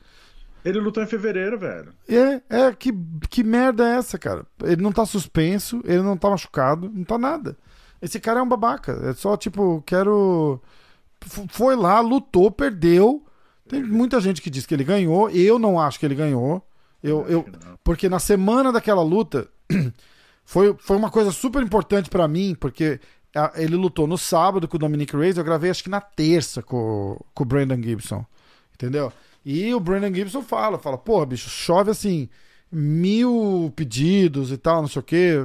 Ele lutou em fevereiro, velho. É, é, que, que merda é essa, cara? Ele não tá suspenso, ele não tá machucado, não tá nada. Esse cara é um babaca. É só, tipo, quero. Foi lá, lutou, perdeu. Tem muita gente que diz que ele ganhou. Eu não acho que ele ganhou. Eu, eu, porque na semana daquela luta foi, foi uma coisa super importante para mim, porque ele lutou no sábado com o Dominic Reyes, eu gravei acho que na terça com, com o Brandon Gibson. Entendeu? E o Brandon Gibson fala, fala, pô, bicho, chove assim, mil pedidos e tal, não sei o quê.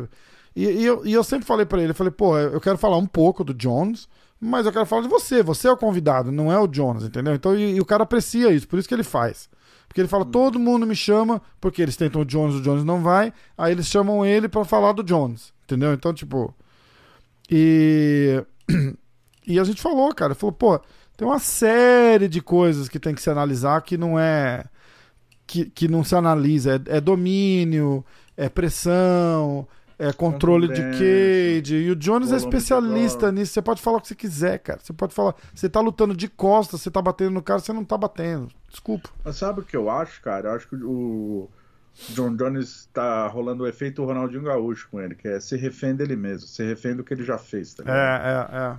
E, e, eu, e eu sempre falei para ele, eu falei, pô, eu quero falar um pouco do Jones, mas eu quero falar de você, você é o convidado, não é o Jones, entendeu? Então, e, e o cara aprecia isso, por isso que ele faz. Porque ele fala, hum. todo mundo me chama, porque eles tentam o Jones, o Jones não vai, aí eles chamam ele para falar do Jones, entendeu? Então, tipo. E. E a gente falou, cara, falou, pô, tem uma série de coisas que tem que se analisar que não é. que, que não se analisa. É, é domínio, é pressão, é controle de cage. E o Jones é especialista nisso. Você pode falar o que você quiser, cara. Você pode falar. Você tá lutando de costas, você tá batendo no cara, você não tá batendo. Desculpa. Mas sabe o que eu acho, cara? Eu acho que o John Jones tá rolando o efeito Ronaldinho Gaúcho com ele, que é ser refém dele mesmo, ser refém do que ele já fez, tá ligado? É, é, é.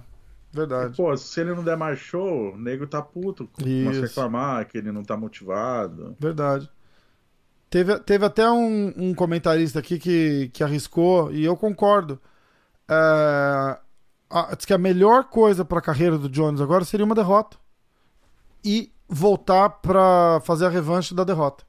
Verdade. E, pô, se ele não der mais show, o nego tá puto. Começa a reclamar que ele não tá motivado. Verdade. Teve, teve até um, um comentarista aqui que, que arriscou, e eu concordo. É, a, diz que a melhor coisa para a carreira do Jones agora seria uma derrota. E voltar para fazer a revanche da derrota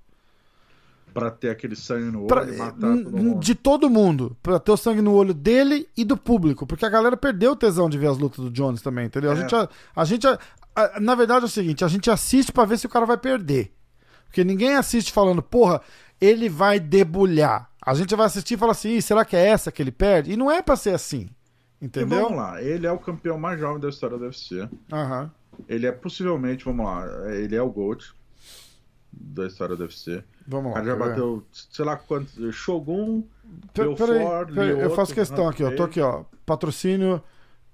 para ter aquele sangue no olho pra, e matar todo mundo. De todo mundo. Pra ter o sangue no olho dele e do público. Porque a galera perdeu o tesão de ver as lutas do Jones também, entendeu? É. A gente, a, a gente a, a, na verdade é o seguinte, a gente assiste para ver se o cara vai perder. Porque ninguém assiste falando, porra, ele vai debulhar. A gente vai assistir e fala assim, será que é essa que ele perde? E não é pra ser assim. Entendeu? E vamos lá, ele é o campeão mais jovem da história do UFC. Aham. Ele é possivelmente, vamos lá, ele é o GOAT da história do UFC. Vamos lá. já bateu, sei lá quantos. Shogun, Belfort, peraí, peraí, Lioto, Eu faço questão aqui, ó. Tô aqui, ó. Patrocínio.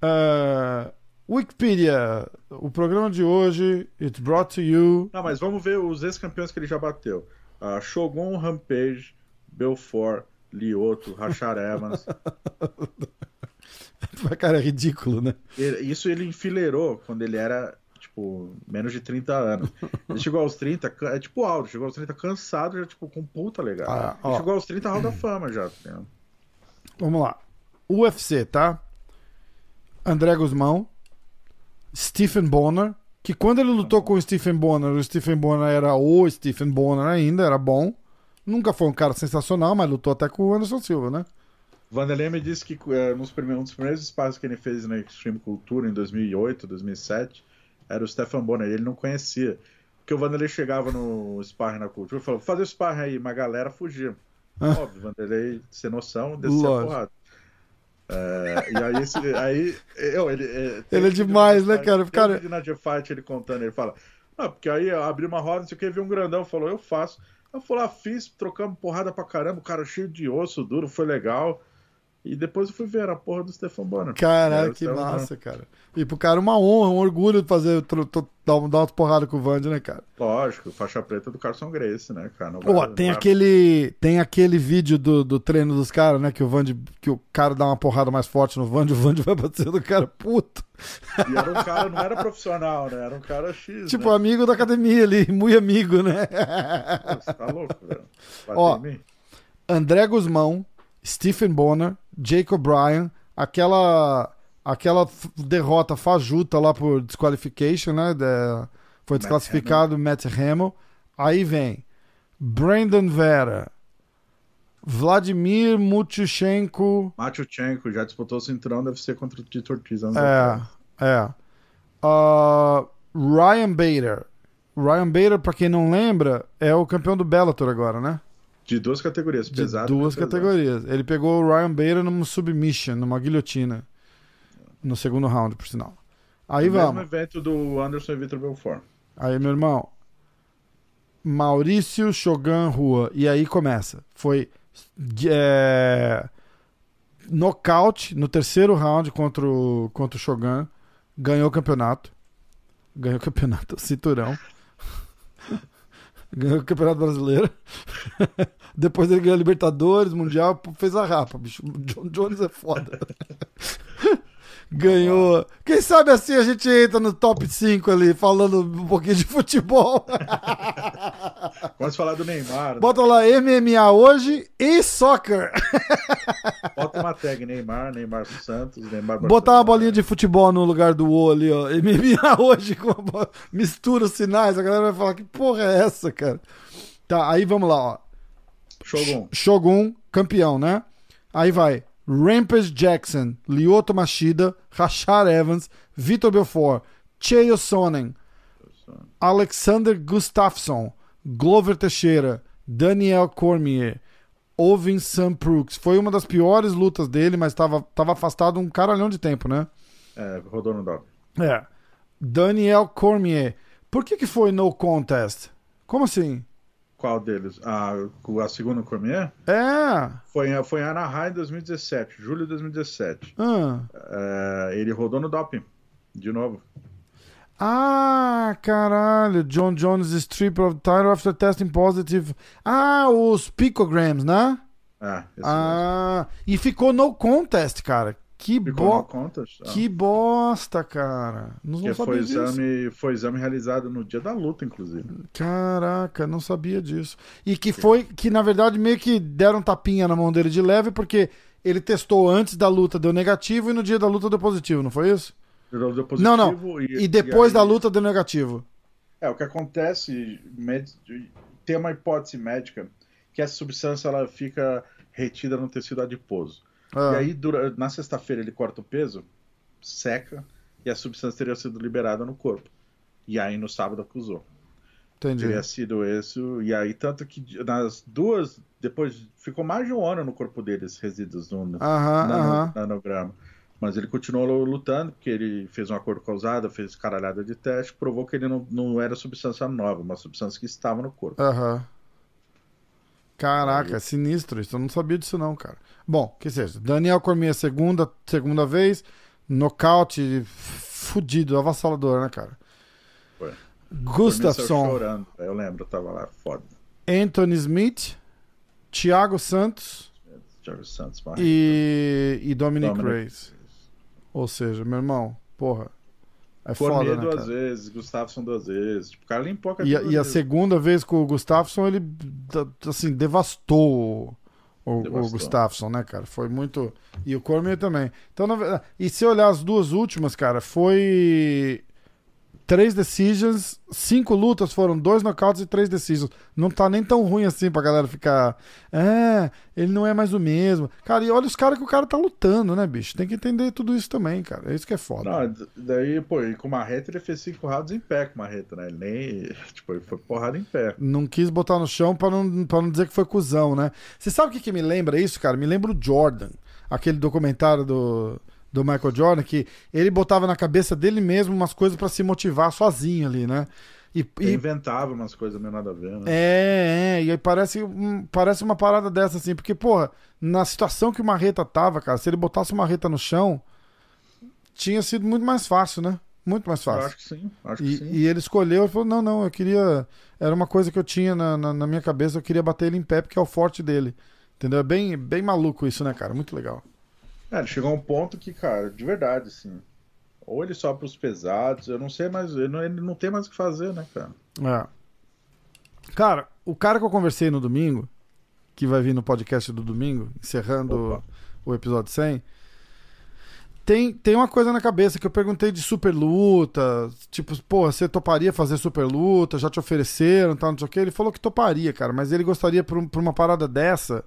Uh, Wikipedia. O programa de hoje, it's brought to you. Não, mas vamos ver os ex-campeões que ele já bateu: uh, Shogun, Rampage, Belfort, Lioto, Rachar Evans. Cara, é ridículo, né? Isso ele enfileirou quando ele era tipo, menos de 30 anos. Ele chegou aos 30, é tipo Aldo, chegou aos 30 cansado, já, tipo, com puta legal. Ah, ele chegou aos 30, Hall da Fama já. Tá Vamos lá. UFC, tá? André Guzmão, Stephen Bonner, que quando ele lutou com o Stephen Bonner, o Stephen Bonner era o Stephen Bonner ainda, era bom. Nunca foi um cara sensacional, mas lutou até com o Anderson Silva, né? Vanderlei me disse que é, nos primeiros, um dos primeiros espaços que ele fez na Extreme Cultura em 2008, 2007, era o Stefan Bonner, ele não conhecia. Porque o Vanderlei chegava no sparring na cultura e falou: fazer o sparring aí, uma galera fugia. Ah. Óbvio, Vanderlei, sem noção, descia a porrada. É, e aí, esse, aí eu, ele, é, ele é demais, né, cara? cara... na Fight ele contando, ele fala: ah, porque aí abri uma roda, não sei o que, viu um grandão, falou: eu faço. Eu fui lá, fiz, trocamos porrada pra caramba, o cara cheio de osso duro, foi legal. E depois eu fui ver a porra do Stefan Bonner. Caraca, que massa, cara. E pro cara uma honra, um orgulho de fazer, dar, uma, porrada com o Vande, né, cara? Lógico, faixa preta do Carson Grace, né, cara? Pô, tem, aquele, tem aquele vídeo do, do treino dos caras, né, que o Vande, que o cara dá uma porrada mais forte no Vande, o Vande vai bater no cara puto. E era um cara, não era profissional, né? Era um cara X. Tipo, né? amigo da academia ali, muito amigo, né? Pô, você tá louco, velho. Ó, André Guzmão, Stephen Bonner, Jacob Bryan, aquela aquela derrota fajuta lá por disqualification, né? De, foi desclassificado Matt Hamill. Aí vem Brandon Vera, Vladimir Mutuchenko. Mutuchenko já disputou o cinturão, deve ser contra o Tito Ortiz. É, é. Uh, Ryan Bader. Ryan Bader, pra quem não lembra, é o campeão do Bellator agora, né? De duas categorias, pesado. De duas categorias. Ele pegou o Ryan Bader numa submission, numa guilhotina. No segundo round, por sinal. Aí o vamos. mesmo evento do Anderson e Vitor Belfort. Aí, meu irmão. Maurício Shogun Rua. E aí começa. Foi. É, nocaute no terceiro round contra o, contra o Shogun. Ganhou o campeonato. Ganhou o campeonato, cinturão ganhou o Campeonato Brasileiro. Depois ele ganhou a Libertadores, Mundial, fez a rapa, bicho. O John Jones é foda. ganhou. Quem sabe assim a gente entra no top 5 ali, falando um pouquinho de futebol. Vamos falar do Neymar. Né? Bota lá MMA hoje e soccer. Bota uma tag Neymar, Neymar Santos, Neymar Botar uma bolinha de futebol no lugar do O ali, ó. MMA hoje, com mistura os sinais, a galera vai falar: que porra é essa, cara? Tá, aí vamos lá, ó. Shogun. Shogun, campeão, né? Aí vai. Rampage Jackson, Lyoto Machida, Rashad Evans, Vitor Belfort, Cheio Sonnen, Alexander Gustafsson, Glover Teixeira, Daniel Cormier, Ovin Sam Brooks. Foi uma das piores lutas dele, mas estava tava afastado um caralhão de tempo, né? É, rodou no dog. É. Daniel Cormier. Por que, que foi no contest? Como assim? Qual deles? A, a segunda Cormier? É. Foi, foi em Anaheim em 2017, julho de 2017. Ah. É, ele rodou no doping, de novo. Ah, caralho. John Jones strip of title after testing positive. Ah, os picograms, né? É, ah, mesmo. e ficou no contest, cara. Que, bo... Ah. que bosta, cara. Não, não foi exame, foi exame realizado no dia da luta, inclusive. Caraca, não sabia disso. E que foi que, na verdade, meio que deram tapinha na mão dele de leve, porque ele testou antes da luta, deu negativo, e no dia da luta deu positivo, não foi isso? Deu positivo não, não. E, e depois e aí... da luta deu negativo. É, o que acontece, tem uma hipótese médica que essa substância ela fica retida no tecido adiposo. Ah. E aí, dura, na sexta-feira, ele corta o peso, seca, e a substância teria sido liberada no corpo. E aí, no sábado, acusou. Entendi. Teria sido isso. E aí, tanto que nas duas. Depois. Ficou mais de um ano no corpo deles, resíduos no, no aham, nanograma. Mas ele continuou lutando, porque ele fez um acordo causado, fez caralhada de teste, provou que ele não, não era substância nova, uma substância que estava no corpo. Aham. Caraca, é sinistro isso. Eu não sabia disso, não, cara. Bom, que seja. Daniel Cormier, segunda, segunda vez. Nocaute fudido, avassalador, né, cara? Foi. Gustafsson. chorando. Eu lembro, eu tava lá, foda. Anthony Smith. Thiago Santos. Thiago Santos, e, e Dominic, Dominic Reyes. Ou seja, meu irmão, porra. É Cormier foda, né, duas cara? vezes, Gustafsson duas vezes. Tipo, o cara limpou a e, e a segunda vez com o Gustafsson, ele assim, devastou o, o Gustafsson, né, cara? Foi muito. E o Cormier também. Então, na verdade. E se olhar as duas últimas, cara, foi. Três decisions, cinco lutas foram dois knockouts e três decisions. Não tá nem tão ruim assim pra galera ficar. É, ele não é mais o mesmo. Cara, e olha os caras que o cara tá lutando, né, bicho? Tem que entender tudo isso também, cara. É isso que é foda. Não, daí, pô, e com o Marreta ele fez cinco rounds em pé com o Marreta, né? Ele nem. Tipo, ele foi porrada em pé. Não quis botar no chão pra não, pra não dizer que foi cuzão, né? Você sabe o que, que me lembra isso, cara? Me lembra o Jordan, aquele documentário do do Michael Jordan, que ele botava na cabeça dele mesmo umas coisas para se motivar sozinho ali, né? E, e... inventava umas coisas meio nada a ver, né? É, é, e aí parece, parece uma parada dessa, assim, porque, porra, na situação que o Marreta tava, cara, se ele botasse o Marreta no chão, tinha sido muito mais fácil, né? Muito mais fácil. Eu acho que sim, acho e, que sim. E ele escolheu e falou: não, não, eu queria. Era uma coisa que eu tinha na, na, na minha cabeça, eu queria bater ele em pé, porque é o forte dele. Entendeu? É bem, bem maluco isso, né, cara? Muito legal. Ele chegou a um ponto que, cara, de verdade, assim. Ou ele sobe pros pesados, eu não sei mais. Ele não, ele não tem mais o que fazer, né, cara? É. Cara, o cara que eu conversei no domingo, que vai vir no podcast do domingo, encerrando Opa. o episódio 100, tem, tem uma coisa na cabeça que eu perguntei de super luta. Tipo, pô, você toparia fazer super luta? Já te ofereceram, tal, não sei o que. Ele falou que toparia, cara, mas ele gostaria por, por uma parada dessa.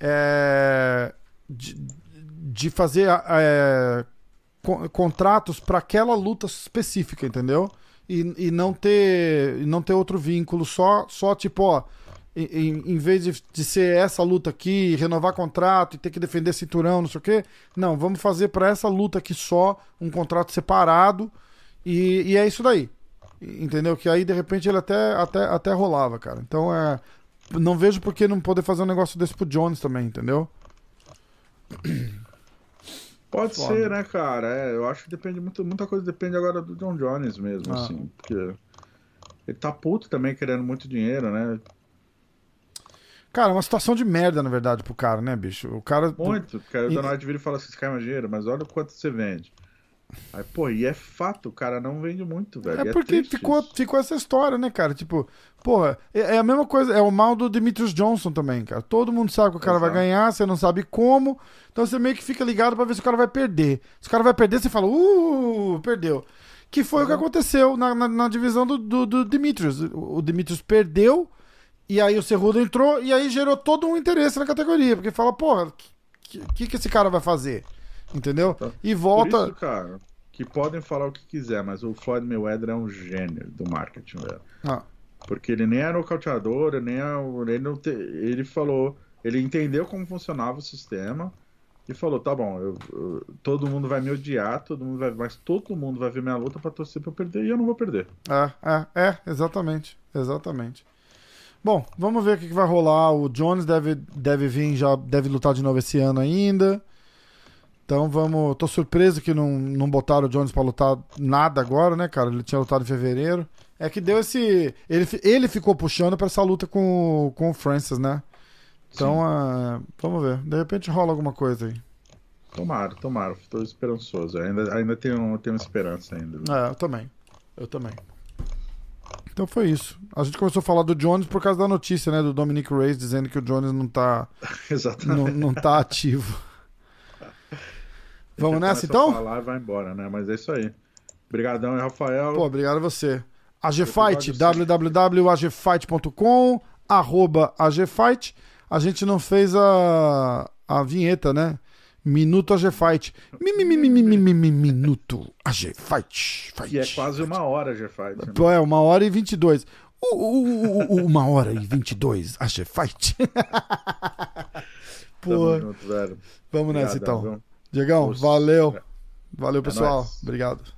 É, de, de fazer é, contratos para aquela luta específica, entendeu? E, e não ter não ter outro vínculo, só, só tipo, ó, em, em vez de, de ser essa luta aqui, renovar contrato e ter que defender cinturão, não sei o quê, não, vamos fazer para essa luta aqui só um contrato separado e, e é isso daí. Entendeu? Que aí de repente ele até, até, até rolava, cara. Então é. Não vejo por que não poder fazer um negócio desse pro Jones também, entendeu? Pode Foda. ser, né, cara? É, eu acho que depende muito, muita coisa depende agora do John Jones mesmo, ah. assim, porque ele tá puto também querendo muito dinheiro, né? Cara, uma situação de merda, na verdade, pro cara, né, bicho? O cara. Muito, porque o Donald vira e fala assim: você quer mais dinheiro, mas olha o quanto você vende. Aí, pô, e é fato, o cara não vende muito, velho. É, é porque ficou, ficou essa história, né, cara? Tipo, porra, é, é, a mesma coisa, é o mal do Demetrius Johnson também, cara. Todo mundo sabe que o cara Exato. vai ganhar, você não sabe como, então você meio que fica ligado para ver se o cara vai perder. Se o cara vai perder, você fala, uh, perdeu. Que foi uhum. o que aconteceu na, na, na divisão do, do, do Demetrius. O Demetrius perdeu, e aí o Cerrudo entrou, e aí gerou todo um interesse na categoria, porque fala, porra, o que, que, que esse cara vai fazer? Entendeu? Então, e volta. Isso, cara, que podem falar o que quiser, mas o Floyd Mayweather é um gênio do marketing, velho. Ah. Porque ele nem é nocauteador, nem é, ele não te, ele falou, ele entendeu como funcionava o sistema e falou, tá bom, eu, eu, todo mundo vai me odiar, todo mundo vai, mas todo mundo vai ver minha luta para torcer para eu perder e eu não vou perder. É, é, é, exatamente, exatamente. Bom, vamos ver o que, que vai rolar. O Jones deve, deve vir já, deve lutar de novo esse ano ainda. Então vamos. Tô surpreso que não, não botaram o Jones pra lutar nada agora, né, cara? Ele tinha lutado em fevereiro. É que deu esse. Ele, ele ficou puxando pra essa luta com, com o Francis, né? Então, uh, vamos ver. De repente rola alguma coisa aí. Tomara, tomara. Estou esperançoso. Ainda, ainda tenho, tenho esperança ainda. É, eu também. Eu também. Então foi isso. A gente começou a falar do Jones por causa da notícia, né? Do Dominic Reyes dizendo que o Jones não tá. Exatamente. Não, não tá ativo. Vamos nessa então? falar e vai embora, né? Mas é isso aí. Obrigadão, Rafael. Pô, obrigado a você. AGFight, www.agfight.com, arroba AGFight. A gente não fez a, a vinheta, né? Minuto AGFight. Minuto AGFight. Que é quase uma hora AGFight. Né? É, uma hora e vinte e dois. Uma hora e vinte e dois AGFight. Pô. Vamos nessa então. Diegão, valeu. Valeu, é pessoal. É Obrigado.